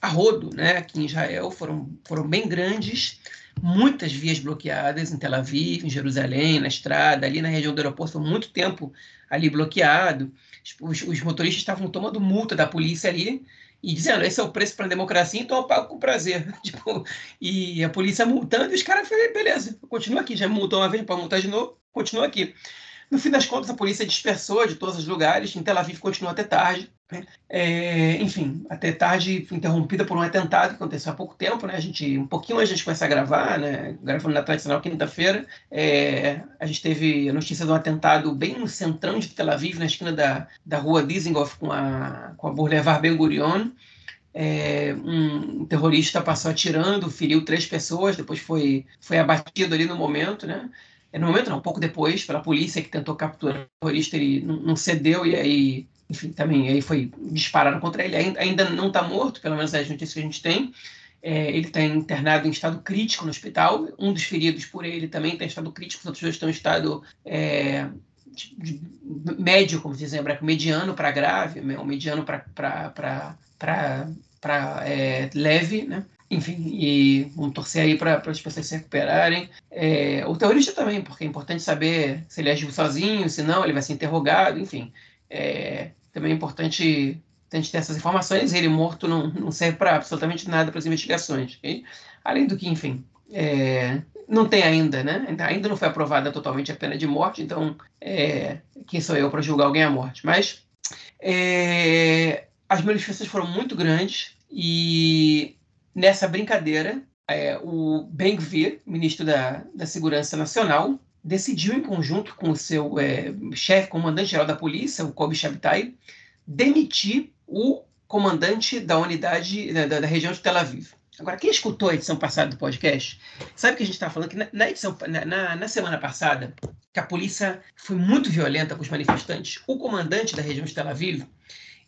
a rodo, né? Aqui em Israel foram foram bem grandes muitas vias bloqueadas em Tel Aviv, em Jerusalém, na estrada, ali na região do aeroporto, foi muito tempo ali bloqueado os, os motoristas estavam tomando multa da polícia ali e dizendo esse é o preço para a democracia, então eu pago com prazer. [LAUGHS] Tipo, e a polícia multando e os caras falaram, beleza, continua aqui, já multou uma vez, para multar de novo, continua aqui. No fim das contas, a polícia dispersou de todos os lugares, em Tel Aviv continuou até tarde. Né? É, enfim, até tarde interrompida por um atentado que aconteceu há pouco tempo, né? A gente, um pouquinho antes a gente começar a gravar, né? Gravando na tradicional quinta-feira, é, a gente teve a notícia de um atentado bem no centrão de Tel Aviv, na esquina da, da rua Dizengoff com a, com a Boulevard Ben Gurion. É, um terrorista passou atirando, feriu três pessoas, depois foi, foi abatido ali no momento, né? É, no momento não, um pouco depois, pela polícia que tentou capturar o terrorista, ele não, cedeu e aí enfim, também aí foi disparado contra ele. Ainda não está morto, pelo menos as notícias que a gente tem. É, ele está internado em estado crítico no hospital. Um dos feridos por ele também está em estado crítico, os outros dois estão em estado é, de, de, médio, como dizem em hebraico, mediano para grave, ou mediano para é, leve, né? Enfim, e vamos torcer aí para as pessoas se recuperarem. É, o terrorista também, porque é importante saber se ele agiu sozinho, se não, ele vai ser interrogado, enfim. É, também é importante gente ter essas informações. Ele morto não, não serve para absolutamente nada para as investigações. Okay? Além do que, enfim, é, não tem ainda, né? Ainda não foi aprovada totalmente a pena de morte, então é, quem sou eu para julgar alguém à morte? Mas é, as manifestações foram muito grandes e nessa brincadeira é, o Ben-Gvir, ministro da, da Segurança Nacional, decidiu, em conjunto com o seu é, chefe, comandante-geral da polícia, o Kobe Shabtai, demitir o comandante da unidade da, da, região de Tel Aviv. Agora, quem escutou a edição passada do podcast, sabe que a gente estava falando que na, na edição, na, na, semana passada, que a polícia foi muito violenta com os manifestantes. O comandante da região de Tel Aviv,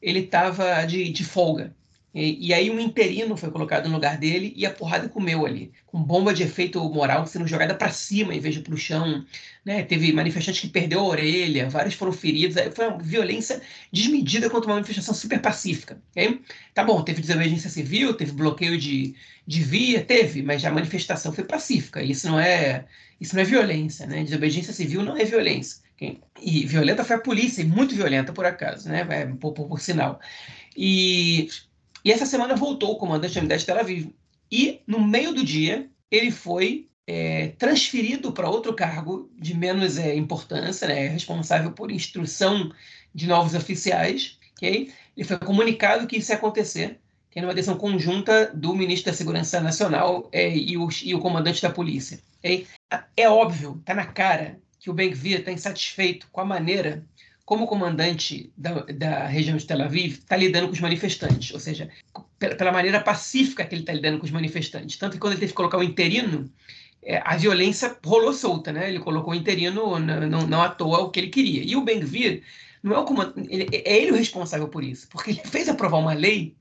ele estava de, de folga. E, e, aí um interino foi colocado no lugar dele e a porrada comeu ali, com bomba de efeito moral sendo jogada para cima em vez de para o chão. Né? Teve manifestante que perdeu a orelha, vários foram feridos. Foi uma violência desmedida contra uma manifestação super pacífica. Okay? Tá bom, teve desobediência civil, teve bloqueio de, de via, teve, mas a manifestação foi pacífica. Isso não é, isso não é violência. Né? Desobediência civil não é violência. Okay? E violenta foi a polícia, e muito violenta por acaso, né? É, por, por, por sinal. E e essa semana voltou o comandante da unidade de Tel Aviv. E, no meio do dia, ele foi é, transferido para outro cargo de menos é, importância, né, responsável por instrução de novos oficiais. Okay? Ele foi comunicado que isso ia acontecer, tendo uma decisão conjunta do ministro da Segurança Nacional é, e, o, e, o, comandante da polícia. Okay? É óbvio, está na cara que o Ben-Gvir está insatisfeito com a maneira como comandante da, da região de Tel Aviv, está lidando com os manifestantes, ou seja, pela, maneira pacífica que ele está lidando com os manifestantes. Tanto que quando ele teve que colocar o interino, é, a violência rolou solta, né? Ele colocou o interino não, não, não à toa o que ele queria. E o Ben-Gvir não é o comandante, ele, é ele o responsável por isso, porque ele fez aprovar uma lei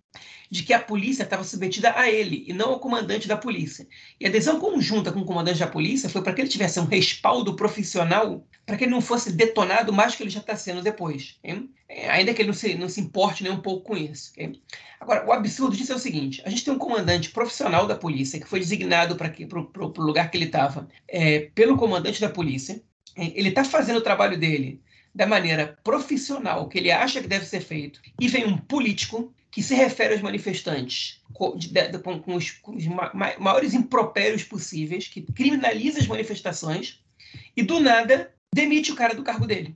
de que a polícia estava submetida a ele e não ao comandante da polícia. E a adesão conjunta com o comandante da polícia foi para que ele tivesse um respaldo profissional para que ele não fosse detonado mais que ele já está sendo depois. Hein? É, ainda que ele não se, não se importe nem um pouco com isso. Okay? Agora, o absurdo disso é o seguinte: a gente tem um comandante profissional da polícia que foi designado para o lugar que ele estava é, pelo comandante da polícia. Ele está fazendo o trabalho dele da maneira profissional que ele acha que deve ser feito, e vem um político que se refere aos manifestantes com, de, de, com, com, os, com os ma maiores impropérios possíveis, que criminaliza as manifestações e, do nada, demite o cara do cargo dele.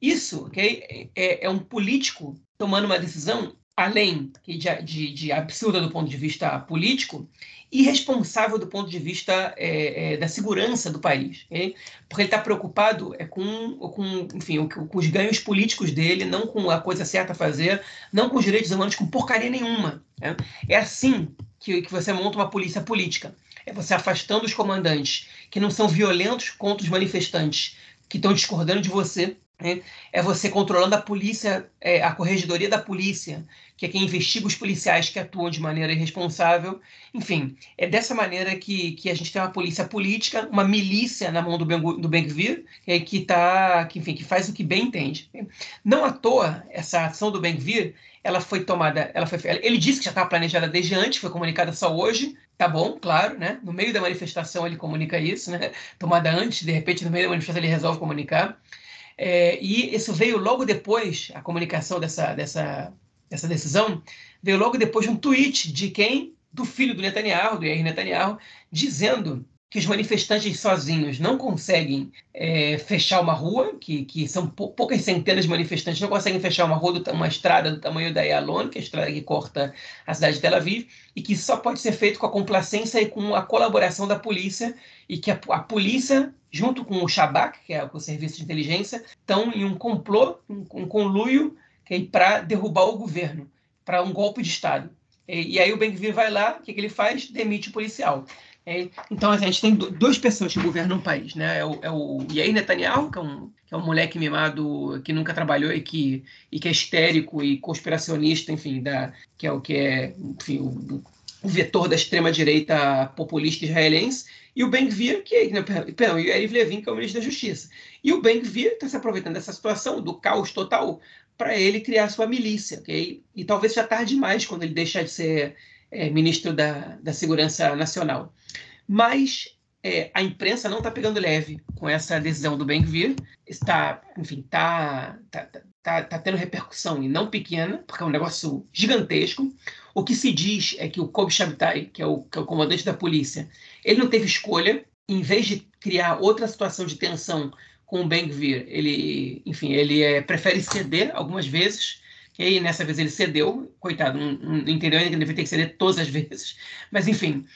Isso okay, é, é um político tomando uma decisão além de, de, de, absurda do ponto de vista político, irresponsável do ponto de vista é, é, da segurança do país. Okay? Porque ele está preocupado é, com, com, enfim, com os ganhos políticos dele, não com a coisa certa a fazer, não com os direitos humanos, com porcaria nenhuma. Né? É assim que, que você monta uma polícia política. É você afastando os comandantes que não são violentos contra os manifestantes que estão discordando de você Né? É você controlando a polícia, é, a corregedoria da polícia, que é quem investiga os policiais que atuam de maneira irresponsável. Enfim, é dessa maneira que, que a gente tem uma polícia política, uma milícia na mão do, ben, do Ben-Gvir, é, que, tá, que, enfim, que faz o que bem entende. Não à toa, essa ação do Ben-Gvir, ela foi tomada, ela foi, ele disse que já estava planejada desde antes, foi comunicada só hoje, tá bom, claro, né? No meio da manifestação ele comunica isso, né? Tomada antes, de repente no meio da manifestação ele resolve comunicar. É, e isso veio logo depois, a comunicação dessa, dessa, dessa decisão, veio logo depois de um tweet de quem? Do filho do Netanyahu, do Yair Netanyahu, dizendo que os manifestantes sozinhos não conseguem é, fechar uma rua, que, que são poucas centenas de manifestantes não conseguem fechar uma rua, uma estrada do tamanho da Yalon, que é a estrada que corta a cidade de Tel Aviv, e que só pode ser feito com a complacência e com a colaboração da polícia, e que a, a polícia, junto com o Shabak, que é o serviço de inteligência, estão em um complô, um, um conluio é para derrubar o governo, para um golpe de Estado. E, e aí o Ben-Gvir vai lá, o que, que ele faz? Demite o policial. Então, assim, a gente tem duas pessoas que governam o país, né? É o, é o Yair Netanyahu, que é, um, que é um moleque mimado que nunca trabalhou e que, e que é histérico e conspiracionista, enfim, da, que é o que é enfim, o, o vetor da extrema-direita populista israelense, e o Ben-Gvir, que é, perdão, e o Yariv Levin, que é o ministro da Justiça. E o Ben-Gvir está se aproveitando dessa situação, do caos total, para ele criar sua milícia, ok? E talvez já tarde demais quando ele deixar de ser é, ministro da, da Segurança Nacional. Mas é, a imprensa não está pegando leve com essa decisão do Ben-Gvir, está, enfim, está tá, tá, tá, tendo repercussão e não pequena, porque é um negócio gigantesco. O que se diz é que o Kobe Shabtai, que é que é o comandante da polícia, ele não teve escolha, em vez de criar outra situação de tensão com o Ben-Gvir, ele, enfim, ele é, prefere ceder algumas vezes e aí, nessa vez ele cedeu, coitado, não, não entendeu ainda que ele deveria ter que ceder todas as [LAUGHS] vezes. Mas, enfim.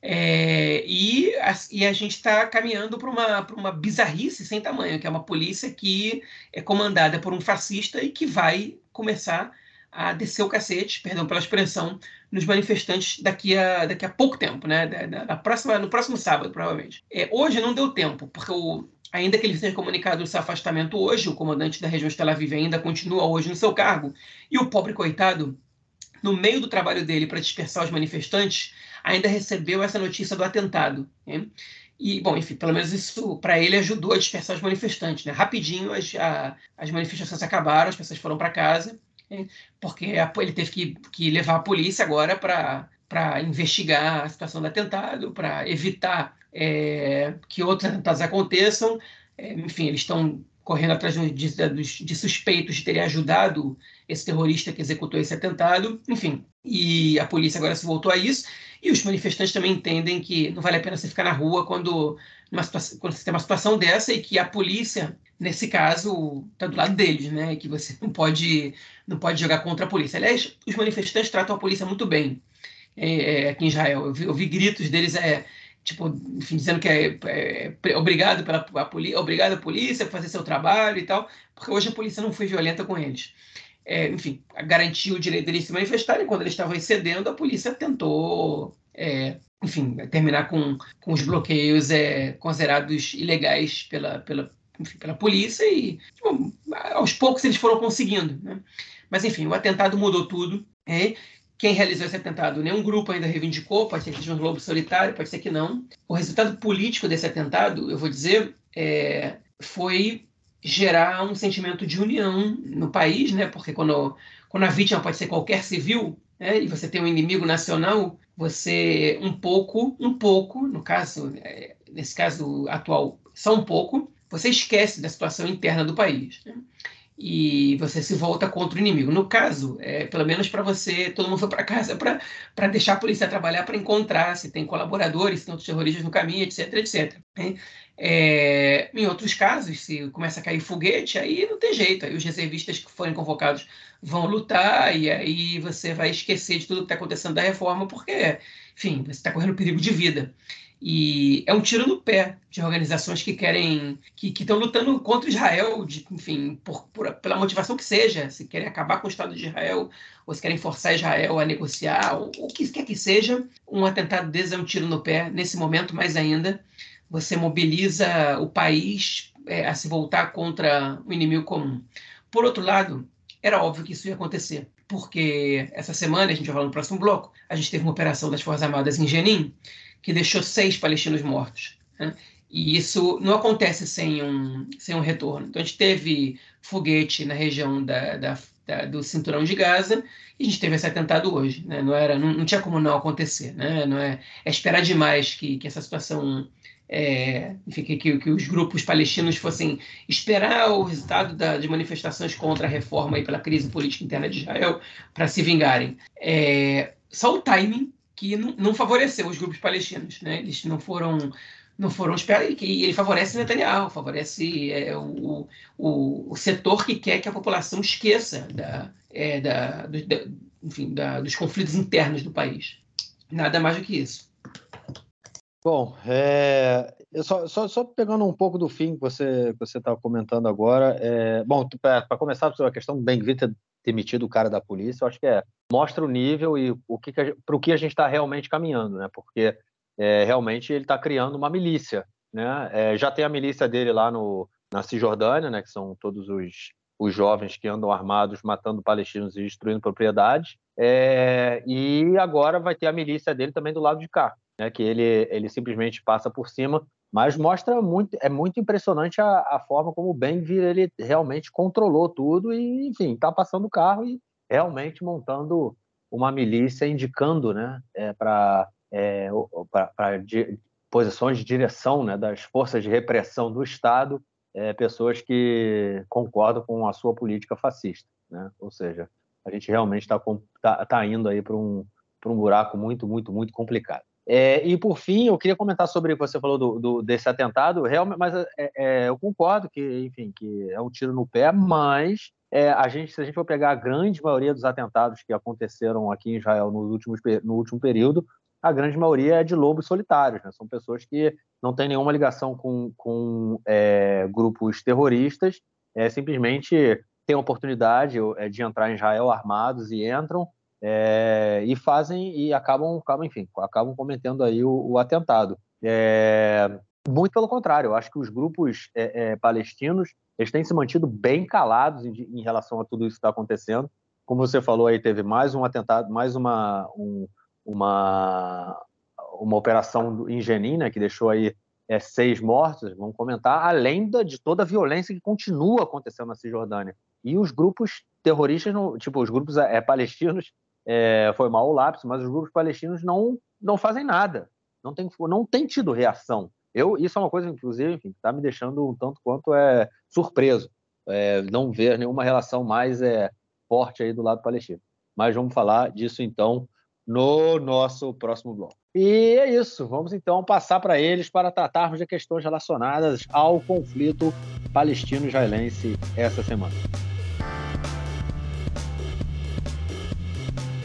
É, e, a, e, a, gente está caminhando para uma, uma bizarrice sem tamanho, que é uma polícia que é comandada por um fascista e que vai começar a descer o cacete, perdão pela expressão, nos manifestantes daqui a, daqui a pouco tempo, né? Da, da, da próxima, no próximo sábado, provavelmente. É, hoje não deu tempo, porque o, Ainda que ele tenha comunicado o seu afastamento hoje, o comandante da região de Tel Aviv ainda continua hoje no seu cargo, e o pobre coitado, no meio do trabalho dele para dispersar os manifestantes, ainda recebeu essa notícia do atentado. Né? E, bom, enfim, pelo menos isso para ele ajudou a dispersar os manifestantes. Né? Rapidinho as, a, as manifestações acabaram, as pessoas foram para casa, né? porque a, ele teve que, que levar a polícia agora para investigar a situação do atentado, para evitar é, que outros atentados aconteçam. É, enfim, eles estão correndo atrás de, de, de, suspeitos de terem ajudado esse terrorista que executou esse atentado. Enfim, e a polícia agora se voltou a isso. E os manifestantes também entendem que não vale a pena você ficar na rua quando, situação, quando você tem uma situação dessa e que a polícia, nesse caso, está do lado deles, né? E que você não pode, não pode jogar contra a polícia. Aliás, os manifestantes tratam a polícia muito bem é, é, aqui em Israel. Eu vi, eu vi gritos deles. É, tipo, enfim, dizendo que é, é, é obrigado pela a polícia, obrigado a polícia por fazer seu trabalho e tal, porque hoje a polícia não foi violenta com eles. É, enfim, garantiu o direito deles se manifestarem. Quando eles estavam excedendo, a polícia tentou, é, enfim, terminar com, com os bloqueios é, considerados ilegais pela, pela, enfim, pela polícia e, tipo, aos poucos, eles foram conseguindo. Né? Mas, enfim, o atentado mudou tudo. Quem realizou esse atentado, nenhum grupo ainda reivindicou, pode ser que seja um globo solitário, pode ser que não. O resultado político desse atentado, eu vou dizer, é, foi gerar um sentimento de união no país, né? Porque quando, quando a vítima pode ser qualquer civil, né? E você tem um inimigo nacional, você um pouco, um pouco, no caso, é, nesse caso atual, só um pouco, você esquece da situação interna do país. Né? E você se volta contra o inimigo. No caso, é, pelo menos para você, todo mundo foi para casa para deixar a polícia trabalhar para encontrar se tem colaboradores, se tem outros terroristas no caminho, etc, etc. Né? É, em outros casos, se começa a cair foguete, aí não tem jeito. Aí os reservistas que forem convocados vão lutar e aí você vai esquecer de tudo que está acontecendo da reforma, porque, enfim, você está correndo perigo de vida. E é um tiro no pé de organizações que querem, que estão lutando contra Israel, de, enfim, por, por, pela motivação que seja, se querem acabar com o Estado de Israel, ou se querem forçar Israel a negociar, ou o que quer que seja, um atentado desse é um tiro no pé, nesse momento mais ainda. Você mobiliza o país é, a se voltar contra o inimigo comum. Por outro lado, era óbvio que isso ia acontecer, porque essa semana, a gente vai falar no próximo bloco, a gente teve uma operação das Forças Armadas em Jenin, que deixou seis palestinos mortos. Né? E isso não acontece sem um, sem um retorno. Então, a gente teve foguete na região da, da, da, do cinturão de Gaza e a gente teve esse atentado hoje. Né? Não, era, não, não tinha como não acontecer. Né? Não é, é esperar demais que, que essa situação é, enfim, que, que, que, os grupos palestinos fossem esperar o resultado da, de manifestações contra a reforma e pela crise política interna de Israel para se vingarem. É, só o timing que não, favoreceu os grupos palestinos. Né? Eles não foram não foram esperados e ele favorece Netanyahu, favorece é, o, o, o, setor que quer que a população esqueça da, é, da, do, da enfim, da, dos conflitos internos do país. Nada mais do que isso. Bom, é, só, só, só, pegando um pouco do fim que você você estava comentando agora, é, bom, para começar a questão do Ben ter demitido o cara da polícia, eu acho que é mostra o nível e o que, que para o que a gente está realmente caminhando, né? Porque é, realmente ele está criando uma milícia, né? É, já tem a milícia dele lá no na Cisjordânia, né? Que são todos os os jovens que andam armados matando palestinos e destruindo propriedades. É, e agora vai ter a milícia dele também do lado de cá, né, que ele, ele simplesmente passa por cima, mas mostra muito, é muito impressionante a, a forma como o Ben-Gvir ele realmente controlou tudo e, enfim, está passando o carro e realmente montando uma milícia, indicando, né, é, para é, posições de direção, né, das forças de repressão do Estado, é, pessoas que concordam com a sua política fascista, né? Ou seja, a gente realmente está tá, tá indo aí para um, um buraco muito, muito, muito complicado. É, e por fim, eu queria comentar sobre o que você falou do, do desse atentado, realmente, mas é, é, eu concordo que, enfim, que é um tiro no pé, mas é, a gente, se a gente for pegar a grande maioria dos atentados que aconteceram aqui em Israel no último, no último período, a grande maioria é de lobos solitários, né? são pessoas que não têm nenhuma ligação com, com é, grupos terroristas, é, simplesmente têm a oportunidade de entrar em Israel armados e entram, é, e fazem e acabam, acabam, enfim, acabam cometendo aí o, o atentado. É, muito pelo contrário, eu acho que os grupos é, é palestinos eles têm se mantido bem calados em, em relação a tudo isso que está acontecendo. Como você falou aí, teve mais um atentado, mais uma, um, uma, uma operação em Jenin, né, que deixou aí é, seis mortos, vamos comentar, além da, de toda a violência que continua acontecendo na Cisjordânia. E os grupos terroristas, tipo, os grupos é, palestinos, é, foi mal o lápis, mas os grupos palestinos não, não fazem nada, não tem, não tem tido reação. Eu, isso é uma coisa, inclusive, que está me deixando um tanto quanto é surpreso, é, não ver nenhuma relação mais é, forte aí do lado palestino. Mas vamos falar disso então no nosso próximo bloco. E é isso, vamos então passar para eles para tratarmos de questões relacionadas ao conflito palestino-israelense essa semana.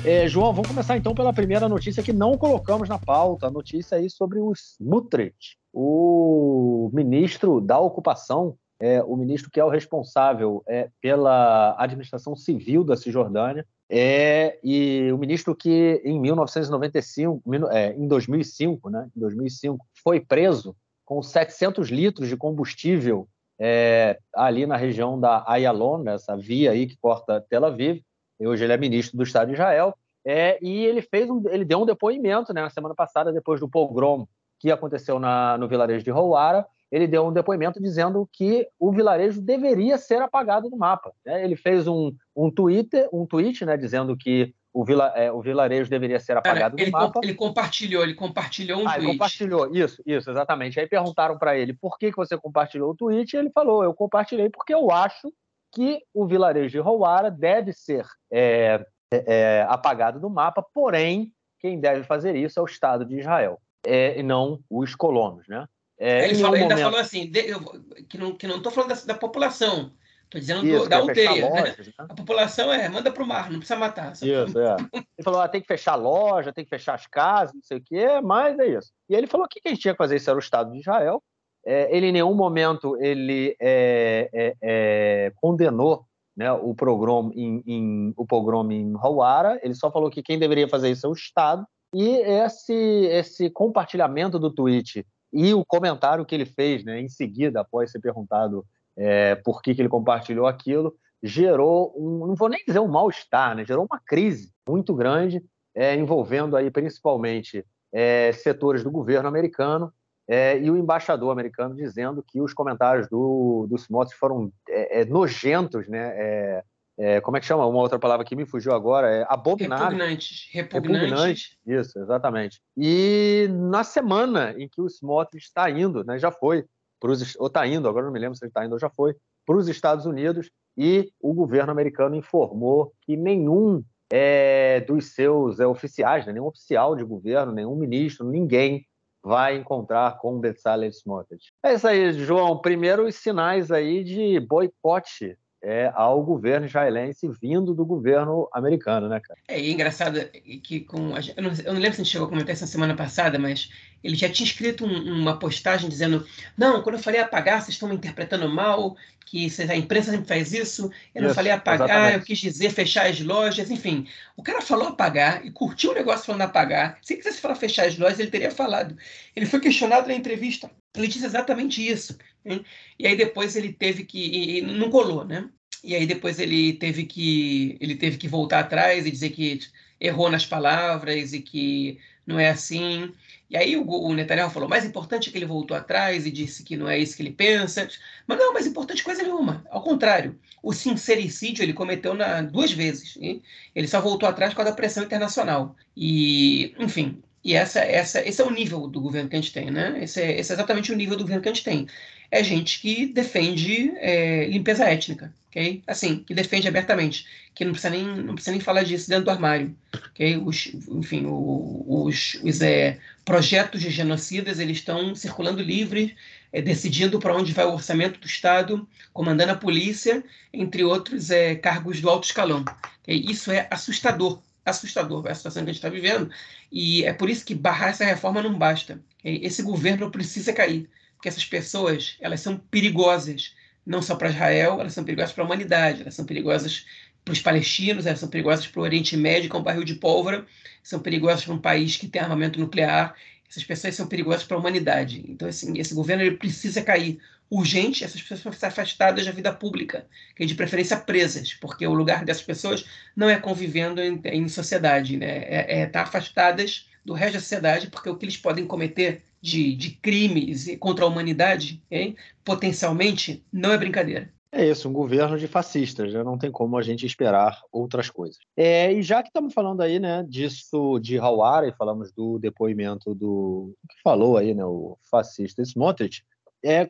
É, João, vamos começar então pela primeira notícia que não colocamos na pauta, a notícia aí sobre o Smutrich, o ministro da ocupação, é, o ministro que é o responsável é, pela administração civil da Cisjordânia, é, e o ministro que em 1995, é, em 2005, né, em 2005, foi preso com 700 litros de combustível é, ali na região da Ayalon, essa via aí que corta Tel Aviv, hoje ele é ministro do Estado de Israel, é, e ele fez um, ele deu um depoimento né, na semana passada, depois do pogrom que aconteceu na, no vilarejo de Houara, ele deu um depoimento dizendo que o vilarejo deveria ser apagado do mapa. Né? Ele fez um, um, Twitter, um tweet né, dizendo que o, vila, é, o vilarejo deveria ser apagado Cara, do mapa. ele compartilhou, ele compartilhou um ah, tweet. compartilhou, isso, isso, exatamente. Aí perguntaram para ele por que, que você compartilhou o tweet, e ele falou: eu compartilhei porque eu acho que o vilarejo de Houara deve ser é, é, é, apagado do mapa, porém, quem deve fazer isso é o Estado de Israel, é, e não os colonos. Né? É, ele, fala, ele momento... ainda falou assim, de, eu, que não estou que não falando da, da população, estou dizendo isso, do, da aldeia. Né? Lojas, né? A população é, manda para o mar, não precisa matar. Isso, é. [LAUGHS] Ele falou, ah, tem que fechar a loja, tem que fechar as casas, não sei o quê, mas é isso. E ele falou que quem tinha que fazer isso era o Estado de Israel, é, ele em nenhum momento ele é, é, é condenou né, o pogrom em, em, o pogrom em Hawara, ele só falou que quem deveria fazer isso é o Estado, e esse, esse compartilhamento do tweet e o comentário que ele fez, né, em seguida, após ser perguntado é, por que, que ele compartilhou aquilo, gerou um, não vou nem dizer um mal-estar, né, gerou uma crise muito grande, é, envolvendo aí principalmente é, setores do governo americano é, e o embaixador americano dizendo que os comentários do, do Smotrich foram é, é, nojentos, né? É, é, como é que chama? Uma outra palavra que me fugiu agora é abominável. Repugnantes. Repugnantes. Repugnante, isso, exatamente. E na semana em que o Smotrich está indo, né, já foi, pros, ou está indo, agora não me lembro se ele está indo ou já foi, para os Estados Unidos, e o governo americano informou que nenhum é, dos seus é, oficiais, né, nenhum oficial de governo, nenhum ministro, ninguém vai encontrar com Bezalel Smotrich. É isso aí, João. Primeiro, os sinais aí de boicote é, ao governo israelense vindo do governo americano, né, cara? É, e é engraçado que com. Eu não, eu não, lembro se a gente chegou a comentar isso na semana passada, mas ele já tinha escrito um, uma postagem dizendo: Não, quando eu falei apagar, vocês estão me interpretando mal, que a imprensa sempre faz isso. Eu não isso, falei apagar, exatamente. eu quis dizer fechar as lojas, enfim. O cara falou apagar e curtiu o negócio falando apagar. Se quisesse falar fechar as lojas, ele teria falado. Ele foi questionado na entrevista. Ele disse exatamente isso. Hein? E aí depois ele teve que. E, e não colou, né? E aí depois ele teve que ele teve que voltar atrás e dizer que errou nas palavras e que não é assim. E aí o, o Netanyahu falou: mais importante é que ele voltou atrás e disse que não é isso que ele pensa. Mas não, mais importante coisa nenhuma. Ao contrário, o sincericídio ele cometeu na, duas vezes. Hein? Ele só voltou atrás por causa da pressão internacional. E, enfim, e essa, essa, esse é o nível do governo que a gente tem, né? Esse é, esse é exatamente o nível do governo que a gente tem. É gente que defende é, limpeza étnica, ok? Assim, que defende abertamente, que não precisa nem, não precisa nem falar disso dentro do armário, ok? Os, enfim, os, os é, projetos de genocidas, eles estão circulando livres, é, decidindo para onde vai o orçamento do Estado, comandando a polícia, entre outros é, cargos do alto escalão. Okay? Isso é assustador assustador a situação que a gente está vivendo. E é por isso que barrar essa reforma não basta. Esse governo precisa cair, porque essas pessoas elas são perigosas, não só para Israel, elas são perigosas para a humanidade, elas são perigosas para os palestinos, elas são perigosas para o Oriente Médio, que é um barril de pólvora, são perigosas para um país que tem armamento nuclear, essas pessoas são perigosas para a humanidade. Então, assim, esse governo ele precisa cair urgente, essas pessoas ser afastadas da vida pública, que de preferência presas, porque o lugar dessas pessoas não é convivendo em, em sociedade, né? é, é estar tá afastadas do resto da sociedade, porque o que eles podem cometer de, de crimes contra a humanidade, hein, potencialmente, não é brincadeira. É isso, um governo de fascistas, já não tem como a gente esperar outras coisas. É, e já que estamos falando aí, né, disso de Hawara e falamos do depoimento do que falou aí, né, o fascista Smotrich, é,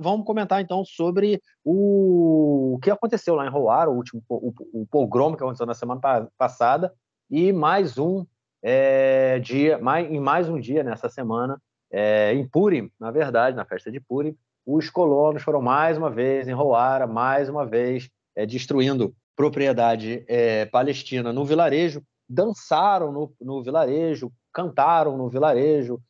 vamos comentar então sobre o, o que aconteceu lá em Roar, o último o, o pogrom que aconteceu na semana passada, e mais um é, dia, mais, em mais um dia nessa semana, é, em Purim, na verdade, na festa de Purim, os colonos foram mais uma vez em Roara, mais uma vez é, destruindo propriedade é, palestina no vilarejo, dançaram no, no vilarejo, cantaram no vilarejo,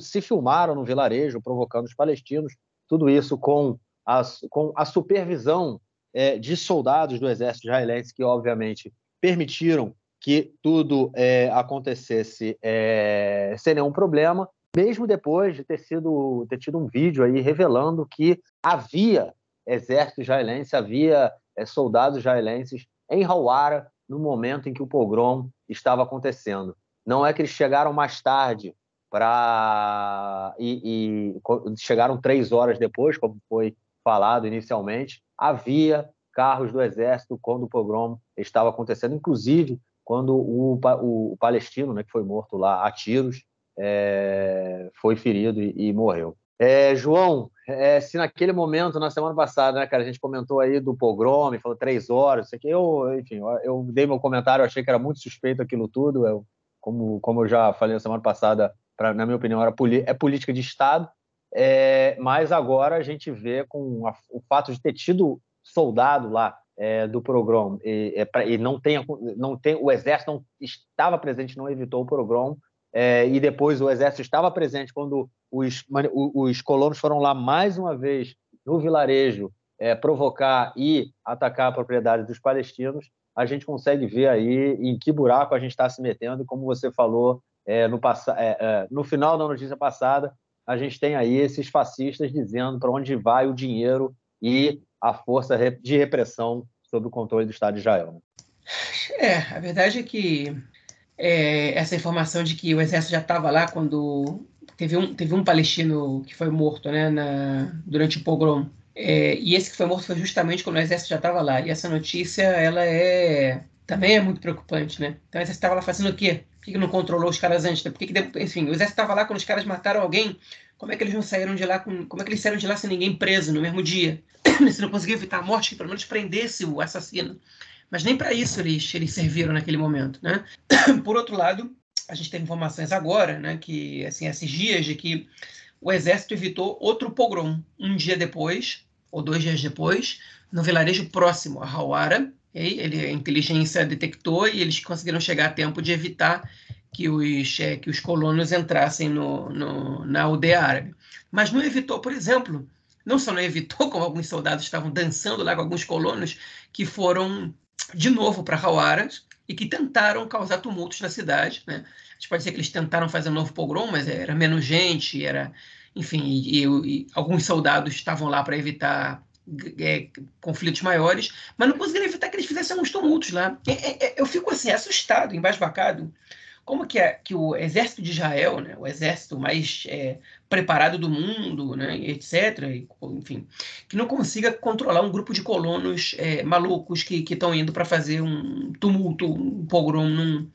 se filmaram no vilarejo, provocando os palestinos, tudo isso com a, com a supervisão é, de soldados do exército israelense, que obviamente permitiram que tudo é, acontecesse é, sem nenhum problema, mesmo depois de ter, sido, ter tido um vídeo aí revelando que havia exército israelense, havia é, soldados israelenses em Hawara no momento em que o pogrom estava acontecendo. Não é que eles chegaram mais tarde para e, e, chegaram três horas depois, como foi falado inicialmente, havia carros do exército quando o pogrom estava acontecendo, inclusive quando o, o, o palestino, né, que foi morto lá a tiros, é, foi ferido e, e morreu. É, João, é, se naquele momento, na semana passada, né, cara, a gente comentou aí do pogrom, falou três horas, isso aqui, eu, enfim, eu dei meu comentário, achei que era muito suspeito aquilo tudo, eu, como, como eu já falei na semana passada, pra, na minha opinião, era, é política de Estado, é, mas agora a gente vê com a, o fato de ter tido soldado lá é, do programa e, é, pra, e, não, tem, não tem o exército não estava presente não evitou o programa é, e depois o exército estava presente quando os, os colonos foram lá mais uma vez no vilarejo é, provocar e atacar a propriedade dos palestinos. A gente consegue ver aí em que buraco a gente está se metendo e como você falou é, no, é, é, no final da notícia passada, a gente tem aí esses fascistas dizendo para onde vai o dinheiro e a força de repressão sob o controle do Estado de Israel. Né? É, a verdade é que é, essa informação de que o exército já estava lá quando teve um, teve um palestino que foi morto né, na, durante o pogrom. É, e esse que foi morto foi justamente quando o exército já estava lá. E essa notícia, ela é também é muito preocupante, né? Então o exército estava lá fazendo o quê? Por que, que não controlou os caras antes? Por que, que enfim, o exército estava lá quando os caras mataram alguém. Como é que eles não saíram de lá com, como é que eles saíram de lá sem ninguém preso no mesmo dia? [CLEARS THROAT] Se não conseguiu evitar a morte, que pelo menos prendesse o assassino. Mas nem para isso eles, eles serviram naquele momento, né? [CLEARS THROAT] Por outro lado, a gente tem informações agora, né, que assim esses dias de que o exército evitou outro pogrom um dia depois ou dois dias depois no vilarejo próximo a Hawara. Ele, a inteligência detectou e eles conseguiram chegar a tempo de evitar que os, é, que os colonos entrassem no, no, na aldeia árabe. Mas não evitou, por exemplo, não só não evitou, [LAUGHS] como alguns soldados estavam dançando lá com alguns colonos que foram de novo para Hawaras e que tentaram causar tumultos na cidade. Né? A gente pode dizer que eles tentaram fazer um novo pogrom, mas era menos gente, era, enfim, e, e, e alguns soldados estavam lá para evitar é, conflitos maiores, mas não conseguiram evitar que eles fizessem alguns tumultos lá. É, é, eu fico assim assustado, embasbacado, como que, é, que o exército de Israel, né, o exército mais é, preparado do mundo, né, etc., enfim, que não consiga controlar um grupo de colonos é, malucos que estão indo para fazer um tumulto, um pogrom num,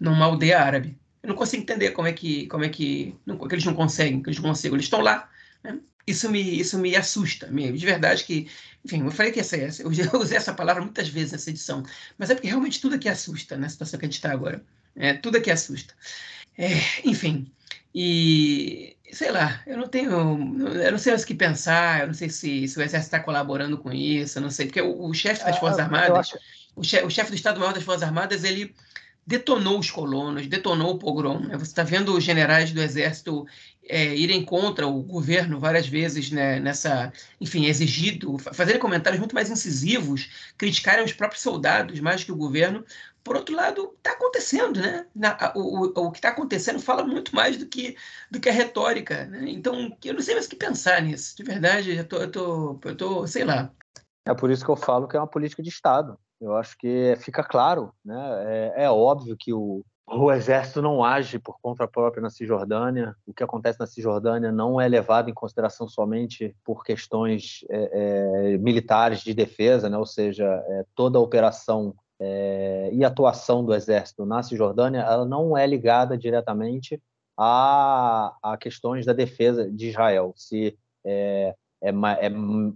numa aldeia árabe. Eu não consigo entender como é que, como é que, não, que eles não conseguem, que eles não conseguem. Eles estão lá. Né? Isso me, isso me assusta, mesmo, de verdade que, enfim, eu falei que essa, eu [LAUGHS] usei essa palavra muitas vezes nessa edição, mas é porque realmente tudo aqui assusta na situação que a gente está agora. É, tudo aqui assusta. É, enfim, e sei lá, eu não tenho, eu não sei o que pensar, eu não sei se, se o Exército está colaborando com isso, eu não sei, porque o, o chefe das ah, Forças Armadas, acho... o, chefe, o chefe do Estado-Maior das Forças Armadas, ele detonou os colonos, detonou o pogrom. Né? Você está vendo os generais do Exército é, irem contra o governo várias vezes né, nessa, enfim, exigido, fazerem comentários muito mais incisivos, criticarem os próprios soldados mais que o governo, por outro lado, está acontecendo, né? Na, o, o, o, que está acontecendo fala muito mais do que, do que a retórica. Né? Então, eu não sei mais o que pensar nisso. De verdade, eu tô, eu tô, eu tô, sei lá. É por isso que eu falo que é uma política de Estado. Eu acho que fica claro, né? É, é óbvio que o, o exército não age por conta própria na Cisjordânia. O que acontece na Cisjordânia não é levado em consideração somente por questões é, é, militares de defesa, né? ou seja, é, toda a operação e atuação do Exército na Cisjordânia, ela não é ligada diretamente a, a questões da defesa de Israel. Se é, é,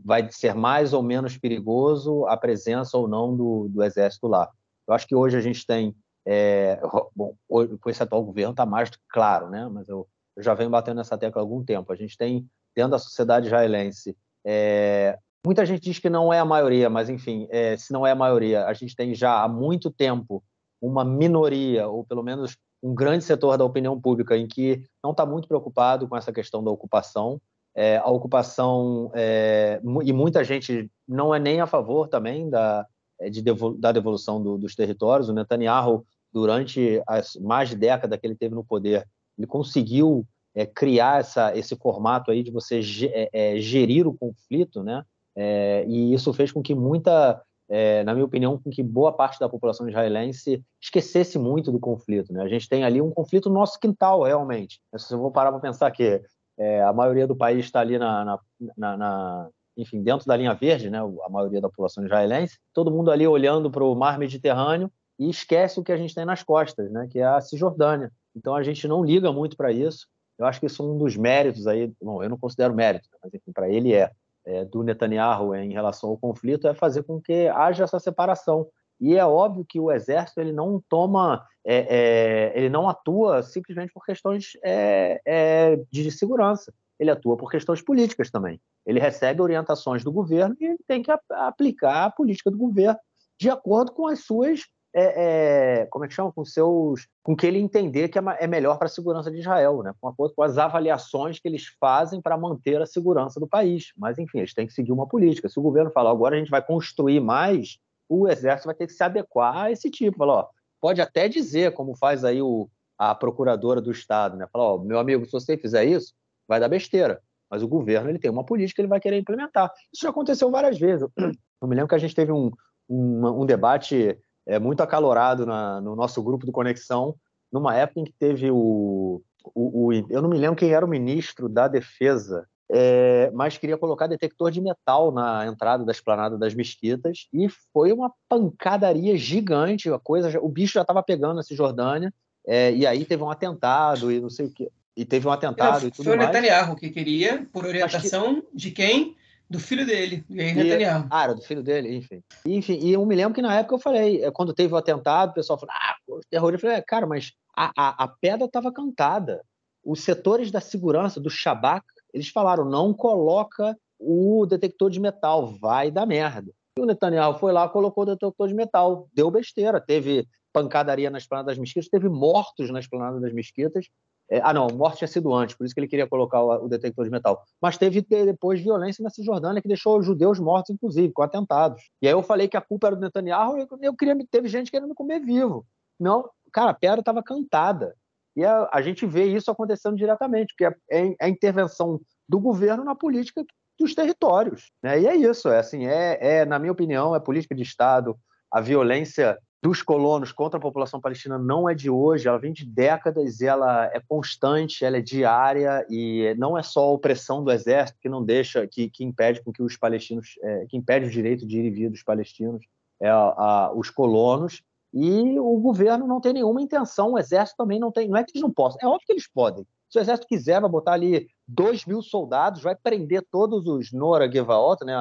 vai ser mais ou menos perigoso a presença ou não do, do Exército lá. Eu acho que hoje a gente tem, é, bom, com esse atual governo está mais claro, né? Mas eu, eu, já venho batendo nessa tecla há algum tempo. A gente tem dentro da sociedade israelense é, Muita gente diz que não é a maioria, mas enfim, é, se não é a maioria, a gente tem já há muito tempo uma minoria, ou pelo menos um grande setor da opinião pública, em que não está muito preocupado com essa questão da ocupação. É, a ocupação, é, e muita gente não é nem a favor também da, de devol da devolução do, dos territórios. O Netanyahu, durante as mais de década que ele teve no poder, ele conseguiu é, criar essa, esse formato aí de você é, é, gerir o conflito, né? É, e isso fez com que muita, é, na minha opinião, com que boa parte da população israelense esquecesse muito do conflito. Né? A gente tem ali um conflito no nosso quintal, realmente. Se eu vou parar para pensar que é, a maioria do país está ali na, na, na, enfim, dentro da linha verde, né? a maioria da população israelense, todo mundo ali olhando para o mar Mediterrâneo e esquece o que a gente tem nas costas, né? que é a Cisjordânia. Então a gente não liga muito para isso. Eu acho que isso é um dos méritos aí, bom, eu não considero mérito, mas enfim, para ele é, é, do Netanyahu em relação ao conflito é fazer com que haja essa separação. E é óbvio que o exército ele não toma, é, é, ele não atua simplesmente por questões é, é, de segurança. Ele atua por questões políticas também. Ele recebe orientações do governo e tem que aplicar a política do governo de acordo com as suas é, é, como é que chama? Com seus, com que ele entender que é, é melhor para a segurança de Israel, né? Com acordo com as avaliações que eles fazem para manter a segurança do país. Mas enfim, eles têm que seguir uma política. Se o governo falar agora a gente vai construir mais, o exército vai ter que se adequar a esse tipo. Falar, ó, pode até dizer, como faz aí o, a procuradora do estado, né? Falar, ó, meu amigo, se você fizer isso, vai dar besteira. Mas o governo ele tem uma política que ele vai querer implementar. Isso já aconteceu várias vezes. [CLEARS THROAT] Eu me lembro que a gente teve um, um, um debate é, muito acalorado na, no nosso grupo do Conexão, numa época em que teve o, o, o eu não me lembro quem era o ministro da Defesa, é, mas queria colocar detector de metal na entrada da esplanada das mesquitas e foi uma pancadaria gigante, a coisa, o bicho já estava pegando a Cisjordânia é, e aí teve um atentado e não sei o que e teve um atentado é, e tudo foi mais. Foi o Netanyahu que queria, por orientação que... de quem? Do filho dele, e aí Netanyahu. Ah, era do filho dele, enfim. Enfim, e eu me lembro que na época eu falei, é, quando teve o atentado, o pessoal falou, ah, terror. Eu falei, é, cara, mas a, a, a pedra estava cantada. Os setores da segurança, do Shabak, eles falaram, não coloca o detector de metal, vai dar merda. E o Netanyahu foi lá, colocou o detector de metal, deu besteira, teve pancadaria na esplanada das mesquitas, teve mortos na esplanada das mesquitas, é, ah, não, morte tinha sido antes, por isso que ele queria colocar o, o, detector de metal. Mas teve depois violência na Cisjordânia que deixou os judeus mortos, inclusive, com atentados. E aí eu falei que a culpa era do Netanyahu e eu queria, teve gente querendo me comer vivo. Não, cara, a pedra estava cantada. E a, a, gente vê isso acontecendo diretamente, porque é, é, a intervenção do governo na política dos territórios. Né? E é isso, é assim, é, é, na minha opinião, é política de Estado. A violência dos colonos contra a população palestina não é de hoje, ela vem de décadas e ela é constante, ela é diária e não é só a opressão do exército que não deixa, que, que impede com que os palestinos, é, que impede o direito de ir e vir dos palestinos, é a, os colonos e o governo não tem nenhuma intenção, o exército também não tem, não é que eles não possam, é óbvio que eles podem. Se o exército quiser, vai botar ali dois mil soldados, vai prender todos os Nora Gevaot, né,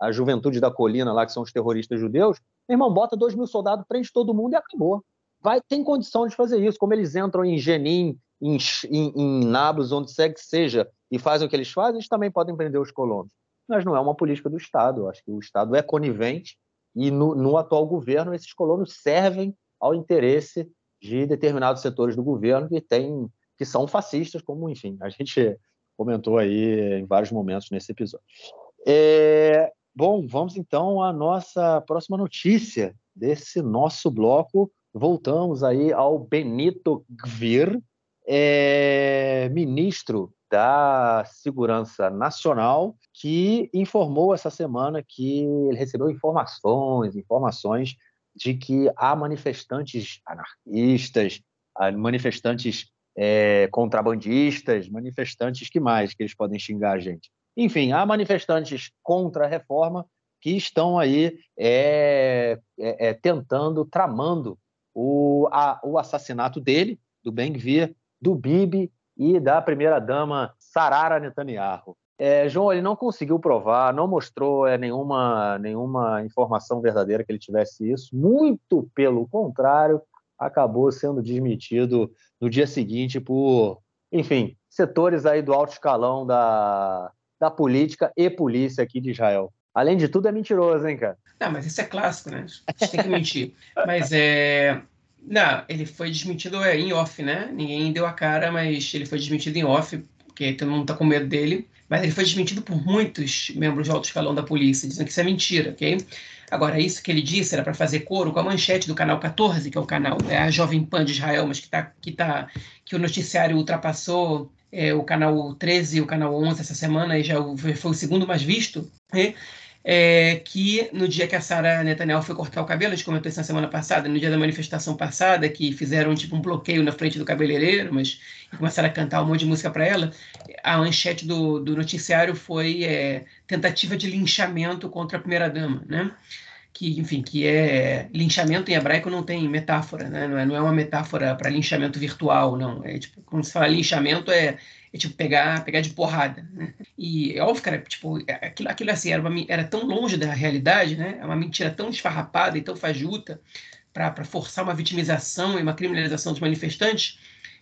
a, juventude da colina lá, que são os terroristas judeus, meu irmão, bota dois mil soldados, prende todo mundo e acabou. Vai, tem condição de fazer isso. Como eles entram em Jenin, em, em, em Nablus, onde segue que seja, e fazem o que eles fazem, eles também podem prender os colonos. Mas não é uma política do Estado. Eu acho que o Estado é conivente e no, no atual governo esses colonos servem ao interesse de determinados setores do governo que tem, que são fascistas, como enfim a gente comentou aí em vários momentos nesse episódio. É, Bom, vamos então à nossa próxima notícia desse nosso bloco. Voltamos aí ao Benito Gvir, é, ministro da Segurança Nacional, que informou essa semana que ele recebeu informações, informações de que há manifestantes anarquistas, manifestantes é, contrabandistas, manifestantes que mais que eles podem xingar a gente? Enfim, há manifestantes contra a reforma que estão aí é, é, é, tentando, tramando o, a, o assassinato dele, do Ben-Gvir, do Bibi e da primeira-dama Sarara Netanyahu. É, João, ele não conseguiu provar, não mostrou é, nenhuma, nenhuma informação verdadeira que ele tivesse isso. Muito pelo contrário, acabou sendo desmentido no dia seguinte por, enfim, setores aí do alto escalão da, da política e polícia aqui de Israel. Além de tudo, é mentiroso, hein, cara? Não, mas isso é clássico, né? A gente tem que mentir. [LAUGHS] mas é. Não, ele foi desmentido é, em off, né? Ninguém deu a cara, mas ele foi desmentido em off, porque todo mundo tá com medo dele. Mas ele foi desmentido por muitos membros de alto escalão da polícia, dizendo que isso é mentira, ok? Agora, isso que ele disse era para fazer coro com a manchete do canal 14, que é o canal é a Jovem Pan de Israel, mas que, tá, que, tá, que o noticiário ultrapassou é, o canal 13 e o canal 11 essa semana, e já foi o segundo mais visto, né? é, que no dia que a Sara Netanyahu foi cortar o cabelo, a gente comentou isso na semana passada, no dia da manifestação passada, que fizeram tipo um bloqueio na frente do cabeleireiro, mas começaram a cantar um monte de música para ela, a manchete do, do noticiário foi é, tentativa de linchamento contra a primeira-dama, né? Que, enfim, que é linchamento em hebraico não tem metáfora, né? Não é, não é uma metáfora para linchamento virtual, não. É tipo, quando se fala linchamento é, é tipo pegar, pegar de porrada, né? E é óbvio, cara, tipo, é, aquilo, aquilo assim era, uma, era tão longe da realidade, né? É uma mentira tão esfarrapada e tão fajuta para forçar uma vitimização e uma criminalização dos manifestantes,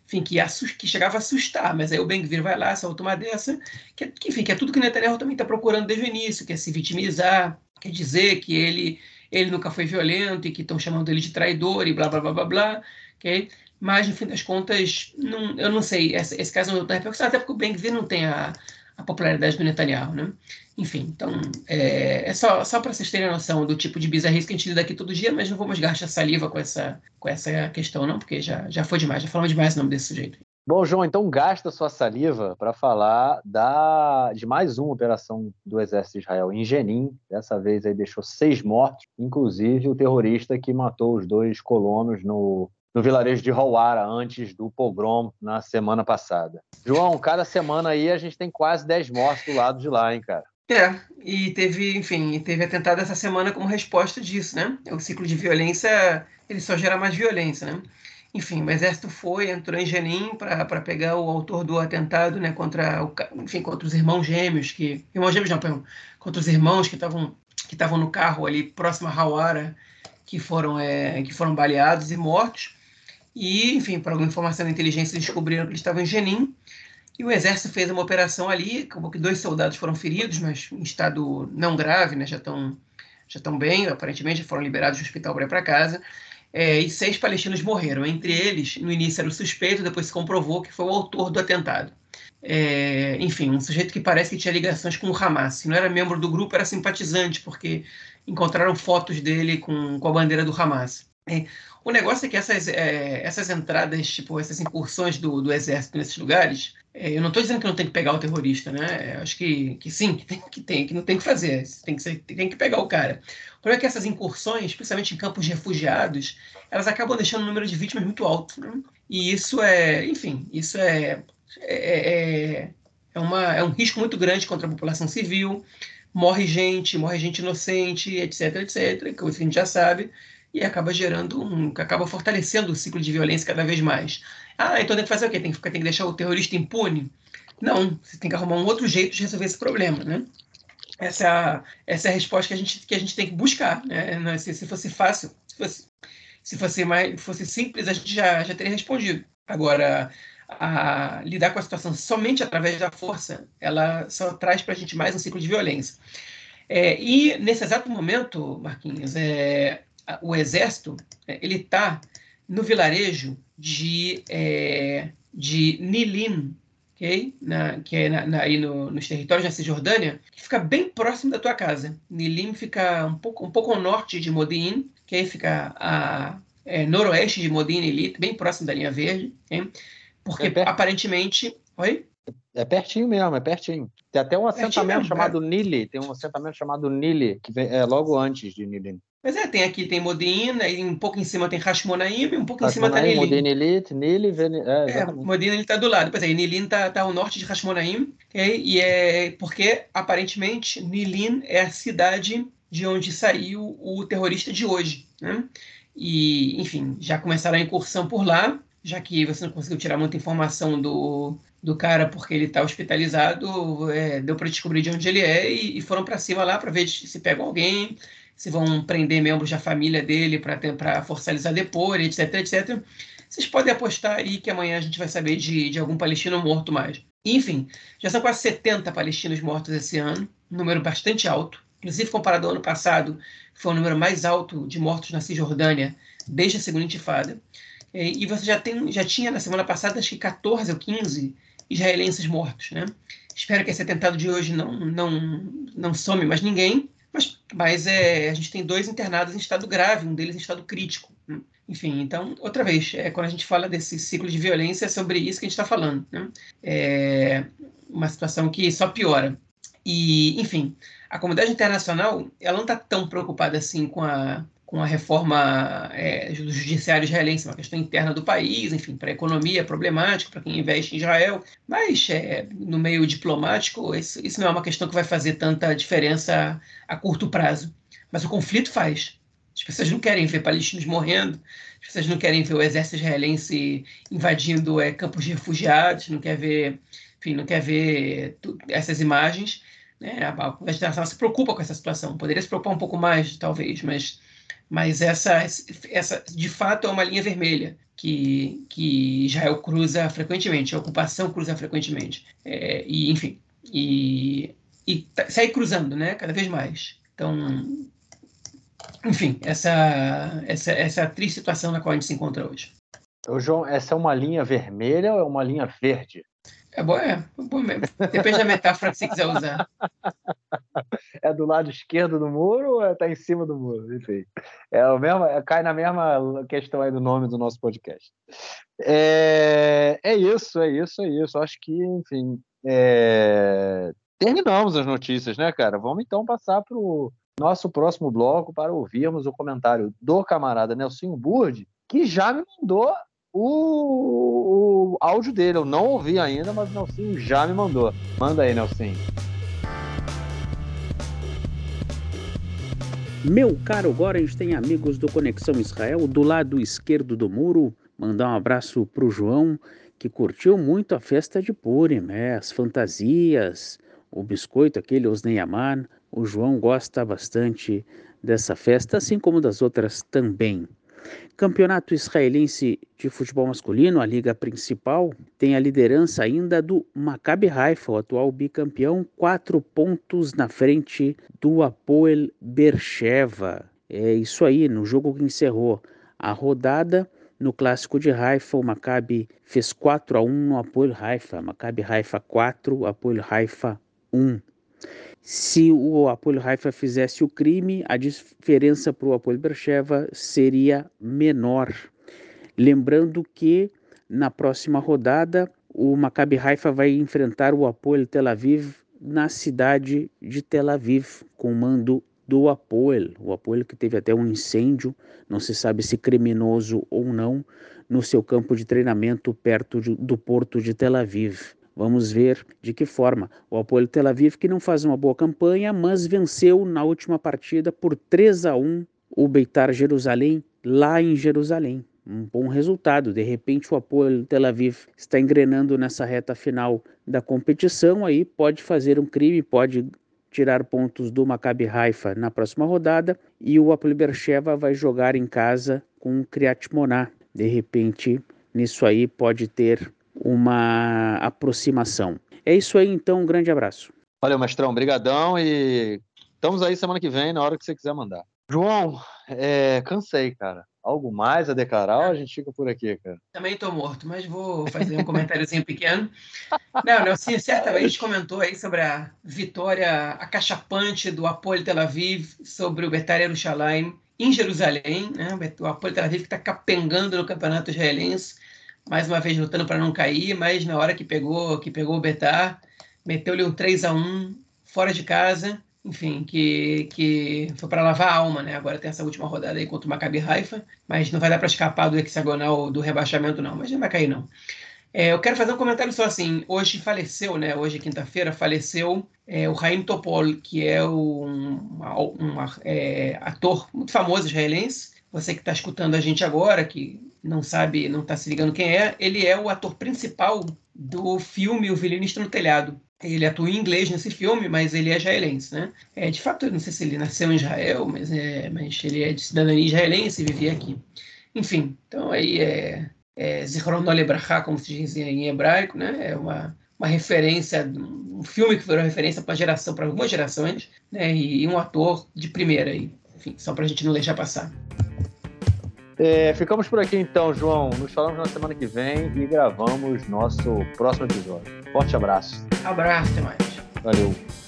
enfim, que, que chegava a assustar, mas aí o Ben-Gvir vai lá, solta uma dessa, que, que, enfim, que é tudo que o Netanyahu também está procurando desde o início, que é se vitimizar, quer dizer que ele ele nunca foi violento e que estão chamando ele de traidor e blá blá blá blá blá, ok? Mas no fim das contas, não, eu não sei, esse, esse caso não tem repercussão, até porque o Ben-Gvir não tem a, a, popularidade do Netanyahu, né? Enfim, então é, é só, só para vocês terem a noção do tipo de bizarrice que a gente lida aqui todo dia, mas não vamos gastar saliva com essa, com essa questão não, porque já, já foi demais, já falamos demais o nome desse sujeito. Bom, João, então gasta sua saliva para falar da, de mais uma operação do Exército de Israel em Jenin. Dessa vez aí deixou seis mortos, inclusive o terrorista que matou os dois colonos no, no vilarejo de Hawara antes do pogrom na semana passada. João, cada semana aí a gente tem quase dez mortos do lado de lá, hein, cara? É, e teve, enfim, teve atentado essa semana como resposta disso, né? O ciclo de violência, ele só gera mais violência, né? Enfim, o exército foi, entrou em Jenin para pegar o autor do atentado, né, contra, o, enfim, contra os irmãos gêmeos, que irmãos gêmeos não, perdão, contra os irmãos que estavam que estavam no carro ali próximo a Hawara, que foram é, que foram baleados e mortos. E, enfim, por alguma informação da inteligência, descobriram que eles estavam em Jenin. E o exército fez uma operação ali, acabou que dois soldados foram feridos, mas em estado não grave, né, já estão já estão bem, aparentemente já foram liberados do hospital para ir para casa é, e seis palestinos morreram. Entre eles, no início era o suspeito, depois se comprovou que foi o autor do atentado. É, enfim, um sujeito que parece que tinha ligações com o Hamas. Se não era membro do grupo, era simpatizante, porque encontraram fotos dele com, com a bandeira do Hamas. É, o negócio é que essas, é, essas entradas, tipo, essas incursões do, do exército nesses lugares, eu não estou dizendo que não tem que pegar o terrorista, né? Eu acho que, que sim, que tem, que tem, que não tem que fazer, tem que, ser, tem que pegar o cara. O problema é que essas incursões, especialmente em campos de refugiados, elas acabam deixando o número de vítimas muito alto. Né? E isso é, enfim, isso é, é, é, é, uma, é um risco muito grande contra a população civil. Morre gente, morre gente inocente, etc, etc, que a gente já sabe e acaba gerando um. acaba fortalecendo o ciclo de violência cada vez mais. Ah, então tem que fazer o quê? Tem que, tem que deixar o terrorista impune? Não, você tem que arrumar um outro jeito de resolver esse problema, né? Essa é a, essa é a resposta que a gente, que a gente tem que buscar, né? Se, se fosse fácil, se fosse, se fosse, mais, fosse simples, a gente já, já teria respondido. Agora, a, lidar com a situação somente através da força, ela só traz para a gente mais um ciclo de violência. É, e nesse exato momento, Marquinhos, é, o exército é, ele está no vilarejo de, é, de Nilim, okay? na, que é na, na, aí no, nos territórios da Cisjordânia, que fica bem próximo da tua casa. Nilim fica um pouco, um pouco ao norte de Modi'in, que aí fica a é, noroeste de Elite, bem próximo da linha verde, okay? porque é aparentemente... Oi? É pertinho mesmo, é pertinho. Tem até um assentamento mesmo, chamado é. Nili, tem um assentamento chamado Nili, que vem, é logo antes de Nilim. Mas é, tem aqui, tem Modena, e um pouco em cima tem Hashmonaim, e um pouco em cima tá Nilin. Modena Elite, Nili, é, é Modena ele está do lado. Pois é, Nilin está tá ao norte de Hashmonaim, okay? e é porque, aparentemente, Nilin é a cidade de onde saiu o terrorista de hoje, né? E, enfim, já começaram a incursão por lá, já que você não conseguiu tirar muita informação do, do cara porque ele está hospitalizado, é, deu para descobrir de onde ele é e, e foram para cima lá para ver se pegam alguém, se vão prender membros da família dele para forçar depor, etc, etc. Vocês podem apostar aí que amanhã a gente vai saber de, de algum palestino morto mais. Enfim, já são quase 70 palestinos mortos esse ano, um número bastante alto. Inclusive, comparado ao ano passado, que foi o número mais alto de mortos na Cisjordânia desde a segunda intifada. E você já, tem, já tinha na semana passada, acho que 14 ou 15 israelenses mortos. Né? Espero que esse atentado de hoje não, não, não some mais ninguém, mas, mas é, a gente tem dois internados em estado grave, um deles em estado crítico. Né? Enfim, então, outra vez, é, quando a gente fala desse ciclo de violência, é sobre isso que a gente está falando. Né? É uma situação que só piora. E, enfim, a comunidade internacional ela não está tão preocupada assim com a, com a reforma é, do judiciário israelense, uma questão interna do país, enfim, para a economia é problemático, para quem investe em Israel, mas é, no meio diplomático, isso, isso, não é uma questão que vai fazer tanta diferença a, curto prazo. Mas o conflito faz. As pessoas não querem ver palestinos morrendo, as pessoas não querem ver o exército israelense invadindo é, campos de refugiados, não quer ver, enfim, não quer ver essas imagens. Né? A comunidade se preocupa com essa situação. Poderia se preocupar um pouco mais, talvez, mas mas essa, essa de fato é uma linha vermelha que, que Israel cruza frequentemente, a ocupação cruza frequentemente. É, e, enfim, e, e tá, segue cruzando, né, cada vez mais. Então, enfim, essa, essa, essa triste situação na qual a gente se encontra hoje. Ô, João, essa é uma linha vermelha ou é uma linha verde? É bom, é. bom mesmo. Depende da metáfora que você quiser usar. [LAUGHS] É do lado esquerdo do muro ou está é, em cima do muro? Enfim. É o mesmo, é, cai na mesma questão aí do nome do nosso podcast. É, é isso, é isso, é isso. Acho que, enfim, é... terminamos as notícias, né, cara? Vamos então passar para o nosso próximo bloco para ouvirmos o comentário do camarada Nelson Burd, que já me mandou o, o áudio dele. Eu não ouvi ainda, mas o Nelson já me mandou. Manda aí, Nelson. Meu caro Gorens tem amigos do Conexão Israel do lado esquerdo do muro. Mandar um abraço pro João, que curtiu muito a festa de Purim, né? as fantasias, o biscoito, aquele Osneyaman. O João gosta bastante dessa festa, assim como das outras também. Campeonato Israelense de Futebol Masculino, a liga principal, tem a liderança ainda do Maccabi Haifa, o atual bicampeão, quatro pontos na frente do Apoel Bercheva. É isso aí, no jogo que encerrou a rodada, no clássico de Haifa, o Maccabi fez 4 a 1 no Apoel Haifa. Maccabi Haifa 4, Apoel Haifa 1. Se o Apoio Haifa fizesse o crime, a diferença para o Apoio Bercheva seria menor. Lembrando que na próxima rodada o Maccabi Haifa vai enfrentar o Apoio Tel Aviv na cidade de Tel Aviv, com mando do Apoel, o Apoel que teve até um incêndio, não se sabe se criminoso ou não, no seu campo de treinamento perto de, do porto de Tel Aviv. Vamos ver de que forma. O Apoio Tel Aviv que não faz uma boa campanha, mas venceu na última partida por 3 a 1 o Beitar Jerusalém lá em Jerusalém. Um bom resultado. De repente o Apoio Tel Aviv está engrenando nessa reta final da competição aí, pode fazer um crime, pode tirar pontos do Maccabi Haifa na próxima rodada e o Apoel Bercheva vai jogar em casa com o Kriat Moná. De repente, nisso aí pode ter uma aproximação. É isso aí, então, um grande abraço. Valeu, mestrão, brigadão e estamos aí semana que vem, na hora que você quiser mandar. João, é, cansei, cara. Algo mais a declarar ou a gente fica por aqui, cara? Também estou morto, mas vou fazer um comentáriozinho [LAUGHS] pequeno. Não, não, sim, certamente comentou aí sobre a vitória acachapante do Apoio Tel Aviv sobre o Betar Yerushalayim em Jerusalém, né? O Apoio Tel Aviv que está capengando no campeonato israelense mais uma vez lutando para não cair, mas na hora que pegou, que pegou o Betar, meteu-lhe um 3 a 1 fora de casa, enfim, que, que foi para lavar a alma, né? Agora tem essa última rodada aí contra o Maccabi Haifa, mas não vai dar para escapar do hexagonal do rebaixamento não, mas não vai cair não. É, eu quero fazer um comentário só assim. Hoje faleceu, né? Hoje, quinta-feira, faleceu é, o Raim Topol, que é um, um, um é, ator muito famoso israelense. Você que está escutando a gente agora, que não sabe, não está se ligando quem é, ele é o ator principal do filme O Violinista no Telhado. Ele atua em inglês nesse filme, mas ele é israelense, né? É, de fato, eu não sei se ele nasceu em Israel, mas, é, mas ele é de cidadania israelense e vivia aqui. Enfim, então aí é, é Zichron Lebrachá, como se diz em hebraico, né? É uma, uma referência, um filme que virou referência para geração, para algumas gerações, né? E, e um ator de primeira aí. Enfim, só para a gente não deixar passar. É, ficamos por aqui então, João. Nos falamos na semana que vem e gravamos nosso próximo episódio. Forte abraço. Abraço, até mais. Valeu.